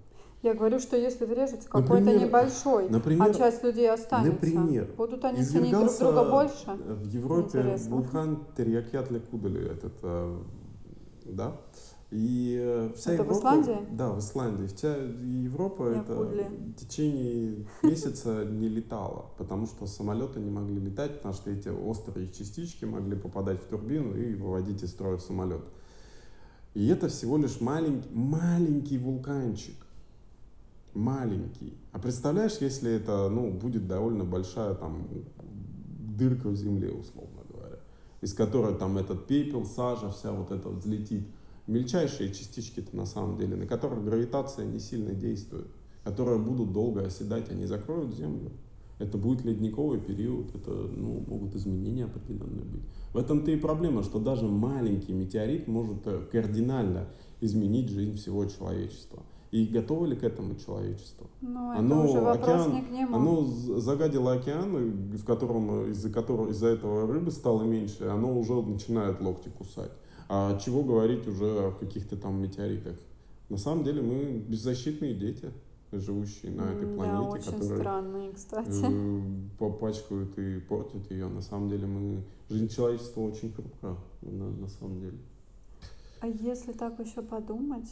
Я говорю, что если врежется какой-то небольшой, например, а часть людей останется, например, будут они ценить друг друга больше? В Европе Интересно. вулкан Терьякятли Кудали, этот, э, да, и э, вся Это в Европа... Исландии? Да, в Исландии. Вся Европа Я это в течение месяца не летала, потому что самолеты не могли летать, потому что эти острые частички могли попадать в турбину и выводить из строя самолет. И это всего лишь маленький, маленький вулканчик. Маленький. А представляешь, если это ну, будет довольно большая там, дырка в земле, условно говоря, из которой там этот пепел, сажа, вся вот эта вот взлетит. Мельчайшие частички-то на самом деле, на которых гравитация не сильно действует, которые будут долго оседать, они закроют Землю. Это будет ледниковый период, это ну, могут изменения определенные быть. В этом-то и проблема, что даже маленький метеорит может э, кардинально изменить жизнь всего человечества. И готово ли к этому человечество? Ну, это Оно, уже вопрос океан, не к нему. Оно загадило океан, в котором, из-за которого из-за этого рыбы стало меньше, оно уже начинает локти кусать. А чего говорить уже о каких-то там метеоритах? На самом деле мы беззащитные дети, живущие на этой планете, Да, очень которые странные, кстати. э, попачкают и портят ее. На самом деле мы жизнь человечества очень хрупка, на, на самом деле. А если так еще подумать,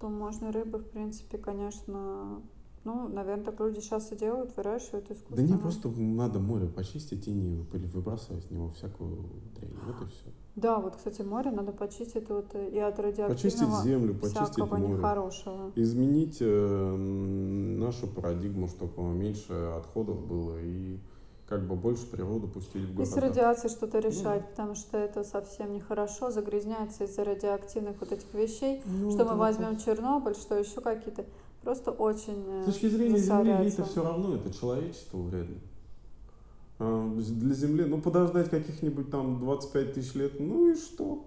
то можно рыбы, в принципе, конечно, ну, наверное, так люди сейчас и делают, выращивают Да искусственно. не просто надо море почистить и не вы- выбрасывать в него всякую дрянь. Вот и все. Да, вот, кстати, море надо почистить вот э, и от Почистить радиоактивного землю, почистить море. нехорошего. Изменить э, нашу парадигму, чтобы меньше отходов было и как бы больше природу пустить в И с города. радиацией что-то Ну решать, потому что это совсем нехорошо, загрязняется из-за радиоактивных вот этих вещей. Ну, что мы вопрос. возьмем Чернобыль, что еще какие-то. Просто очень э, С точки зрения Земли, ей-то все равно, это человечеству вредно. А, Для Земли, ну подождать каких-нибудь там 25 тысяч лет, ну и что?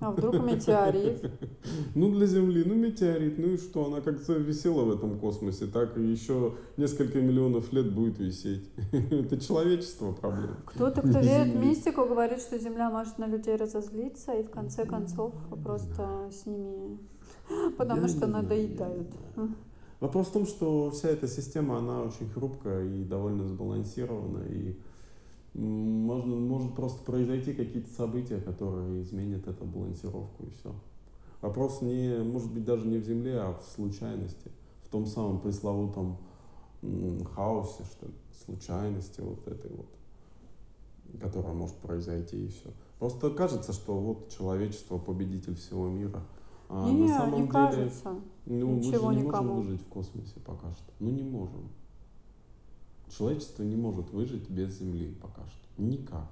А вдруг метеорит? Ну для Земли, ну метеорит, ну и что? Она как-то висела в этом космосе, так и еще несколько миллионов лет будет висеть. Это человечество проблема. Кто-то, кто верит в мистику, говорит, что Земля может на людей разозлиться, и в конце концов просто с ними... Потому что знаю, надоедают. Вопрос в том, что вся эта система, она очень хрупкая и довольно сбалансирована, и можно, может просто произойти какие-то события, которые изменят эту балансировку, и все. Вопрос не, может быть, даже не в Земле, а в случайности, в том самом пресловутом хаосе, что ли, случайности вот этой вот, которая может произойти, и все. Просто кажется, что вот человечество победитель всего мира. А не, на самом не деле, кажется. ну, Ничего мы же не никому. можем выжить в космосе пока что. Ну, не можем. Человечество не может выжить без Земли пока что. Никак.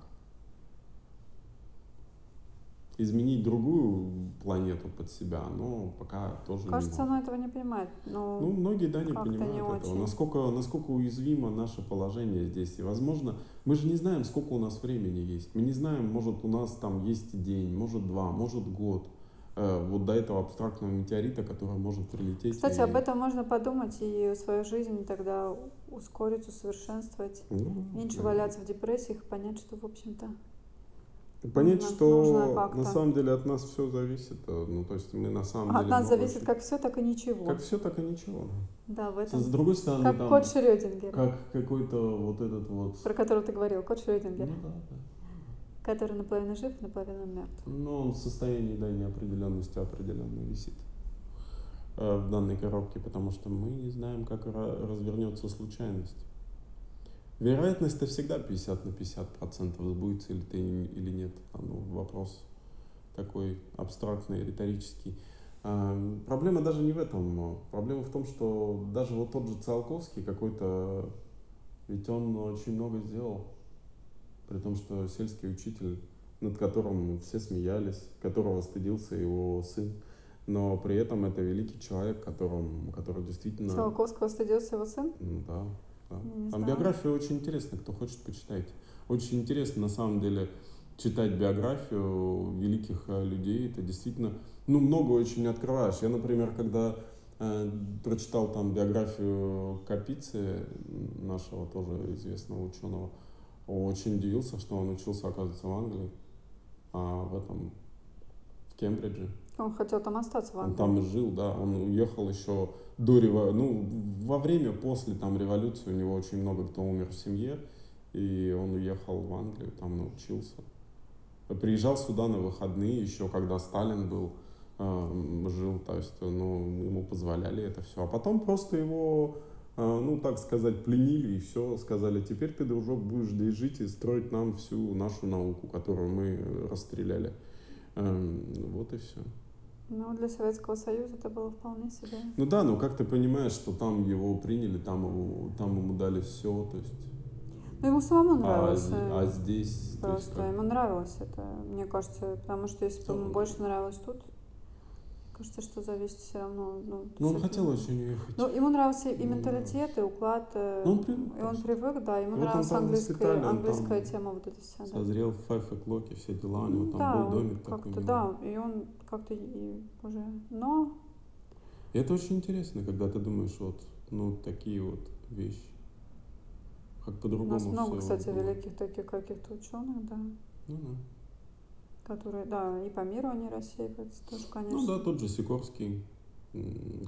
Изменить другую планету под себя, но пока тоже Кажется, не она может. этого не понимает. Ну, Ну, многие, да, не как-то не понимают этого. очень. Насколько, насколько уязвимо наше положение здесь. И, возможно, мы же не знаем, сколько у нас времени есть. Мы не знаем, может, у нас там есть день, может, два, может, год. Э, вот до этого абстрактного метеорита, который может прилететь. Кстати, и... об этом можно подумать и свою жизнь тогда ускорить, усовершенствовать. Ну, Меньше да. валяться в депрессиях, понять, что, в общем-то, Понять, что на самом деле от нас все зависит. э, Ну, то есть мы на самом от деле... нас мы зависит очень- как все, так и ничего. Как все, так и ничего. Да, в С этом. другой стороны, Как там, кот Шрёдингера, как какой-то вот этот вот... про которого ты говорил, кот Шрёдингера, Ну да, да. Который наполовину жив, наполовину мертв. Но он в состоянии да, неопределенности определенно висит э, в данной коробке, потому что мы не знаем, как ра- развернется случайность. Вероятность-то всегда 50 на 50 процентов, сбудется ли ты или нет. А, ну, вопрос такой абстрактный, риторический. А, Проблема даже не в этом. Проблема в том, что даже вот тот же Циолковский какой-то, ведь он очень много сделал. При том, что сельский учитель, над которым все смеялись, которого стыдился его сын, но при этом это великий человек, которым, который действительно... Циолковского стыдился его сын? Да, да. Не Там знаю. биография очень интересная, кто хочет, почитайте. Очень интересно, на самом деле, читать биографию великих э, людей. Это действительно, ну, много очень открываешь. Я, например, когда э, прочитал там биографию Капицы, нашего тоже известного ученого, очень удивился, что он учился, оказывается, в Англии, а в этом, в Кембридже. Он хотел там остаться в Он Англии. там и жил, да. Он уехал еще до революции. Ну, во время, после там революции у него очень много кто умер в семье. И он уехал в Англию, там научился. Приезжал сюда на выходные, еще когда Сталин был, э, жил, то есть, ну, ему позволяли это все. А потом просто его, ну, так сказать, пленили и все, сказали, теперь ты, дружок, будешь здесь жить и строить нам всю нашу науку, которую мы расстреляли. Эм, Вот и все. Ну, для Советского Союза это было вполне себе. Ну да, но как ты понимаешь, что там его приняли, там, его, там ему дали все, то есть. Ну, ему самому А, нравилось. а здесь, то есть, Просто как- ему нравилось это, мне кажется, потому что если бы ему больше нравилось тут, кажется, что зависит все равно. Ну, Ну, он хотел очень уехать. Ну, ему нравился и Ему менталитет, и уклад, э, Ну, он привык и он привык, да, ему Вот нравилась там английская, английская тема вот эта вся, да. Созрел в Five O'Clock, все дела, у него Ну там да, был домик такой. да, и он как-то и уже, но И это очень интересно, когда ты думаешь, вот, ну, такие вот вещи. Как у по-другому нас много, кстати, было. великих таких каких-то ученых, да, Ну, да. Которые, да, и по миру они рассеиваются тоже, конечно. Ну да, тот же Сикорский,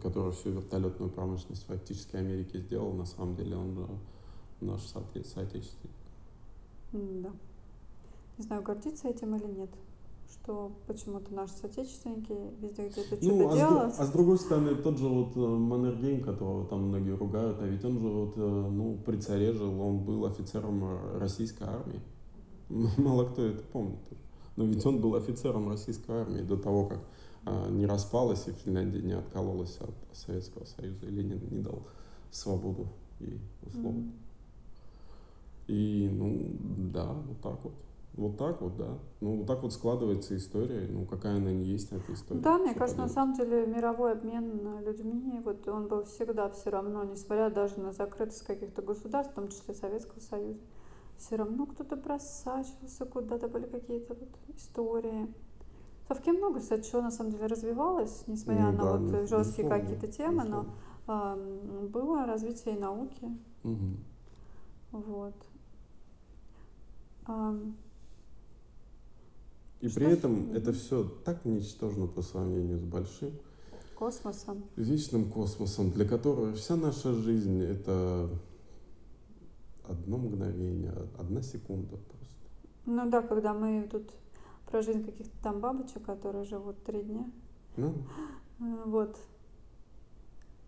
который всю вертолетную промышленность фактически Америки сделал, на самом деле он же наш соотве- соотечественник. Да. Не знаю, гордиться этим или нет. Что почему-то наши соотечественники везде где-то Ну, что-то а с, делают. дру- а с другой стороны, тот же вот э, Маннергейм, которого там многие ругают, а ведь он же вот, э, ну, при царе жил, он был офицером э, российской армии. Мало кто это помнит. Но ведь он был офицером российской армии до того, как э, не распалась и Финляндия не откололась от Советского Союза, и Ленин не дал свободу ей условно. М. И, ну, да, вот так вот. Вот так вот, да. Ну, вот так вот складывается история. Ну, какая она не есть, эта история. Да, мне кажется, на поделать? самом деле мировой обмен э, людьми, вот он был всегда все равно, несмотря даже на закрытость каких-то государств, в том числе Советского Союза, все равно кто-то просачивался куда-то, были какие-то вот истории. В Совке много, кстати, чего на самом деле развивалось, несмотря Ну на да, вот ну, жесткие какие-то темы, но безусловно. ам, было развитие и науки. Мгм. Вот. Ам, И Что при этом это все так ничтожно по сравнению с большим, космосом. вечным космосом, для которого вся наша жизнь — это одно мгновение, одна секунда просто. Ну да, когда мы тут про жизнь каких-то там бабочек, которые живут три дня, Ну, э, вот,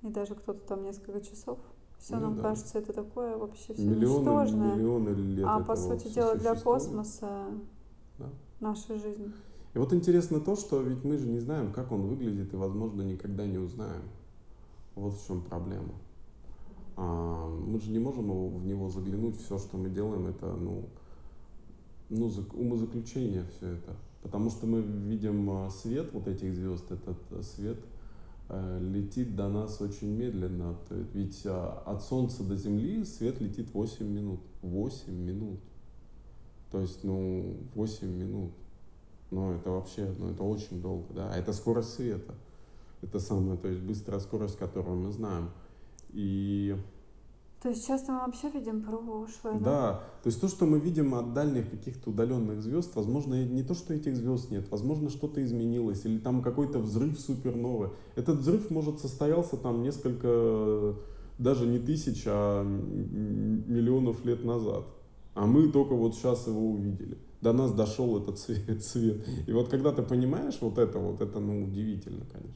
и даже кто-то там несколько часов, все Ну нам да. кажется, это такое вообще все миллионы, ничтожное. миллионы лет А по сути дела для космоса Да. наша жизнь. И вот интересно то, что ведь мы же не знаем, как он выглядит, и, возможно, никогда не узнаем. Вот в чем проблема. А, мы же не можем в него заглянуть. Все, что мы делаем, это ну, ну, зак- умозаключение все это. Потому что мы видим а, свет вот этих звезд, этот а, свет э, летит до нас очень медленно. Ведь а, от Солнца до Земли свет летит 8 минут. 8 минут. То есть, ну, 8 минут. Но это вообще, ну это очень долго, да. А это скорость света. Это самая, то есть быстрая скорость, которую мы знаем. И То есть часто мы вообще видим прошлое, да? да, то есть то, что мы видим от дальних каких-то удаленных звезд, возможно, не то, что этих звезд нет, возможно, что-то изменилось, или там какой-то взрыв суперновый. Этот взрыв, может, состоялся там несколько, даже не тысяч, а миллионов лет назад. А мы только вот сейчас его увидели. До нас дошел этот свет. свет. И вот когда ты понимаешь вот это, вот это, ну, удивительно, конечно.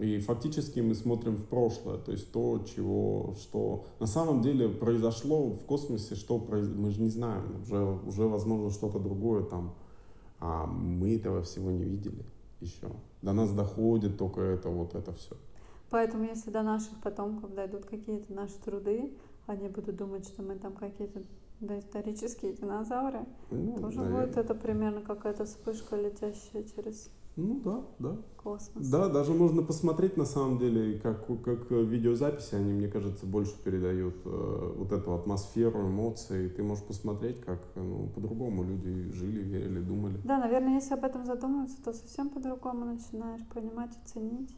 И фактически мы смотрим в прошлое, то есть то, чего, что на самом деле произошло в космосе, что произ... мы же не знаем, уже, уже возможно что-то другое там, а мы этого всего не видели еще. До нас доходит только это, вот это все. Поэтому если до наших потомков дойдут какие-то наши труды, они будут думать, что мы там какие-то доисторические динозавры, Ну, тоже наверное. будет это примерно какая-то вспышка, летящая через Ну да, да. космос. Да, даже можно посмотреть на самом деле, как, как видеозаписи, они, мне кажется, больше передают э, вот эту атмосферу, эмоции. Ты можешь посмотреть, как ну, по-другому люди жили, верили, думали. Да, наверное, если об этом задуматься, то совсем по-другому начинаешь понимать и ценить.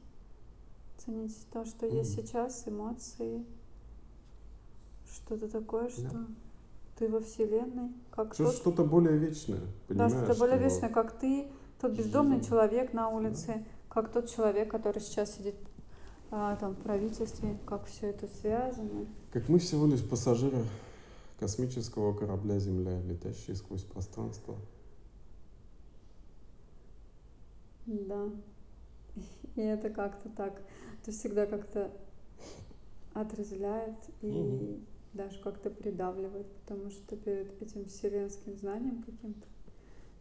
Ценить то, что есть Мгм. сейчас, эмоции, что-то такое, что Да. ты во Вселенной, как Что- тот, Что-то более вечное, да, понимаешь? что-то более что- вечное, как ты, тот бездомный человек на улице, как тот человек, который сейчас сидит а, там в правительстве, как все это связано. Как мы всего лишь пассажиры космического корабля Земля, летящие сквозь пространство. Да. И это как-то так, это всегда как-то отрезвляет и Мгм. даже как-то придавливает, потому что перед этим вселенским знанием каким-то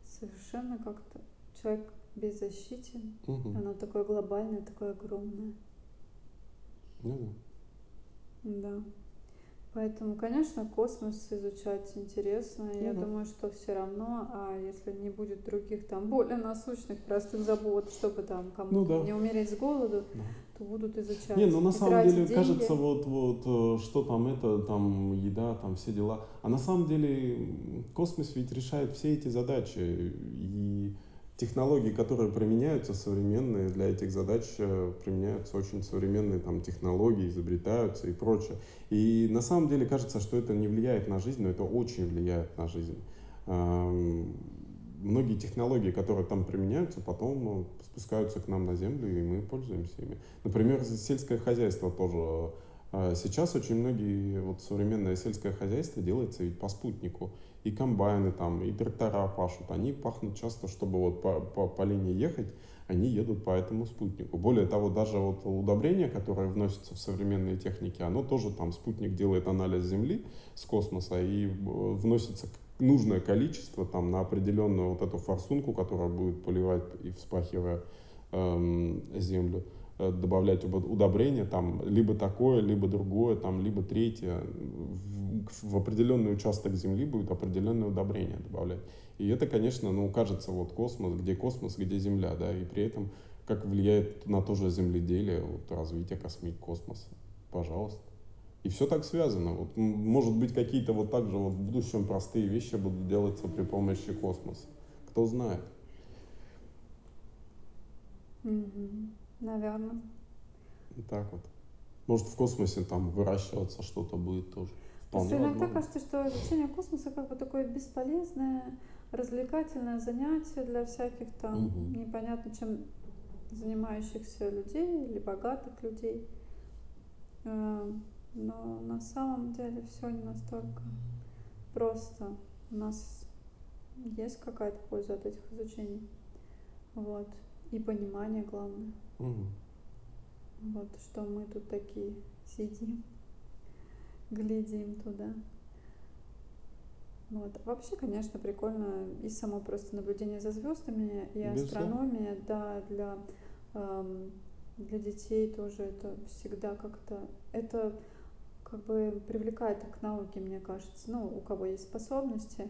совершенно как-то человек беззащитен. Мгм. Оно такое глобальное, такое огромное. Ну да. Да. Поэтому, конечно, космос изучать интересно. Я Ну да. думаю, что все равно, а если не будет других там более насущных, простых забот, чтобы там кому-то Ну да. не умереть с голоду, Да. то будут изучать. Не, ну на самом деле деньги. кажется, вот, вот, э, что там это, там еда, там все дела. А на самом деле космос ведь решает все эти задачи. И технологии, которые применяются современные для этих задач, э, применяются очень современные там технологии, изобретаются и прочее. И на самом деле кажется, что это не влияет на жизнь, но это очень влияет на жизнь. Многие технологии, которые там применяются, потом э, спускаются к нам на Землю, и мы пользуемся ими. Например, сельское хозяйство тоже. Э, Сейчас очень многие, вот современное сельское хозяйство делается ведь по спутнику. И комбайны там, и трактора пашут. Они пахнут часто, чтобы вот по, по, по линии ехать, они едут по этому спутнику. Более того, даже вот удобрение, которое вносится в современные техники, оно тоже там спутник делает анализ Земли с космоса и э, вносится нужное количество там на определенную вот эту форсунку, которая будет поливать и вспахивая эм, землю, добавлять убо- удобрения, там, либо такое, либо другое, там, либо третье. В, в определенный участок земли будет определенное удобрение добавлять. И это, конечно, ну, кажется, вот космос, где космос, где Земля, да, и при этом как влияет на то же земледелие, вот, развитие космик космоса. Пожалуйста. И все так связано. Вот, может быть, какие-то вот так же вот в будущем простые вещи будут делаться при помощи космоса. Кто знает. Мгм. Наверное. И так вот. Может, в космосе там выращиваться что-то будет тоже. Просто иногда возможно. кажется, что изучение космоса как бы такое бесполезное, развлекательное занятие для всяких там Мгм. непонятно чем занимающихся людей или богатых людей. Э, Но на самом деле все не настолько просто. У нас есть какая-то польза от этих изучений. Вот. И понимание главное. Мгм. Вот что мы тут такие сидим, глядим туда. Вот. Вообще, конечно, прикольно и само просто наблюдение за звездами, и астрономия, да, для, эм, для детей тоже это всегда как-то, это как бы привлекает к науке, мне кажется. Ну, у кого есть способности,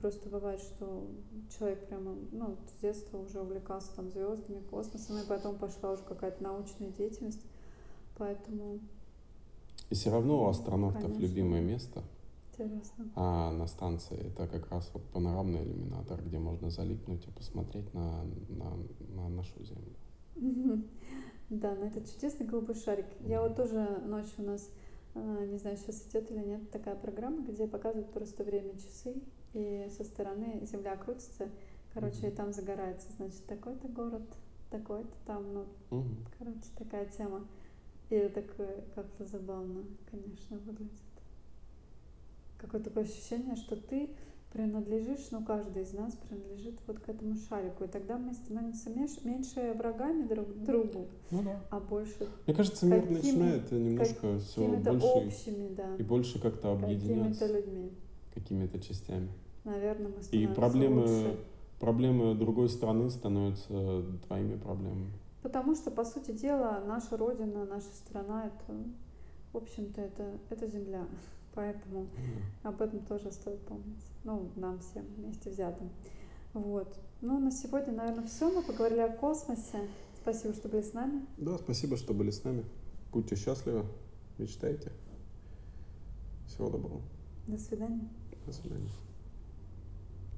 просто бывает, что человек прямо, ну, с детства уже увлекался там звездами, космосом, и потом пошла уже какая-то научная деятельность. Поэтому И все равно у астронавтов конечно. любимое место. Интересно. А на станции это как раз вот панорамный иллюминатор, где можно залипнуть и посмотреть на, на, на нашу Землю. Да, на этот чудесный голубой шарик. Я вот тоже ночью у нас, а, не знаю, сейчас идет или нет, такая программа, где показывают просто время часы, и со стороны Земля крутится, короче, и там загорается, значит, такой-то город, такой-то там, ну, короче, такая тема. И это так как-то забавно, конечно, выглядит. Какое такое ощущение, что ты принадлежишь, ну, каждый из нас принадлежит вот к этому шарику. И тогда мы становимся меньше врагами друг другу, ну, да. а больше Мне кажется, мир начинает немножко все больше общими, да, и больше как-то объединяться. Какими-то людьми. Какими-то частями. Наверное, мы И проблемы, лучше. проблемы другой страны становятся твоими проблемами. Потому что, по сути дела, наша родина, наша страна, это, в общем-то, это, это земля. Поэтому об этом тоже стоит помнить. Ну, нам всем вместе взятым. Вот. Ну, на сегодня, наверное, все. Мы поговорили о космосе. Спасибо, что были с нами. Да, спасибо, что были с нами. Будьте счастливы, мечтайте. Всего доброго. До свидания. До свидания.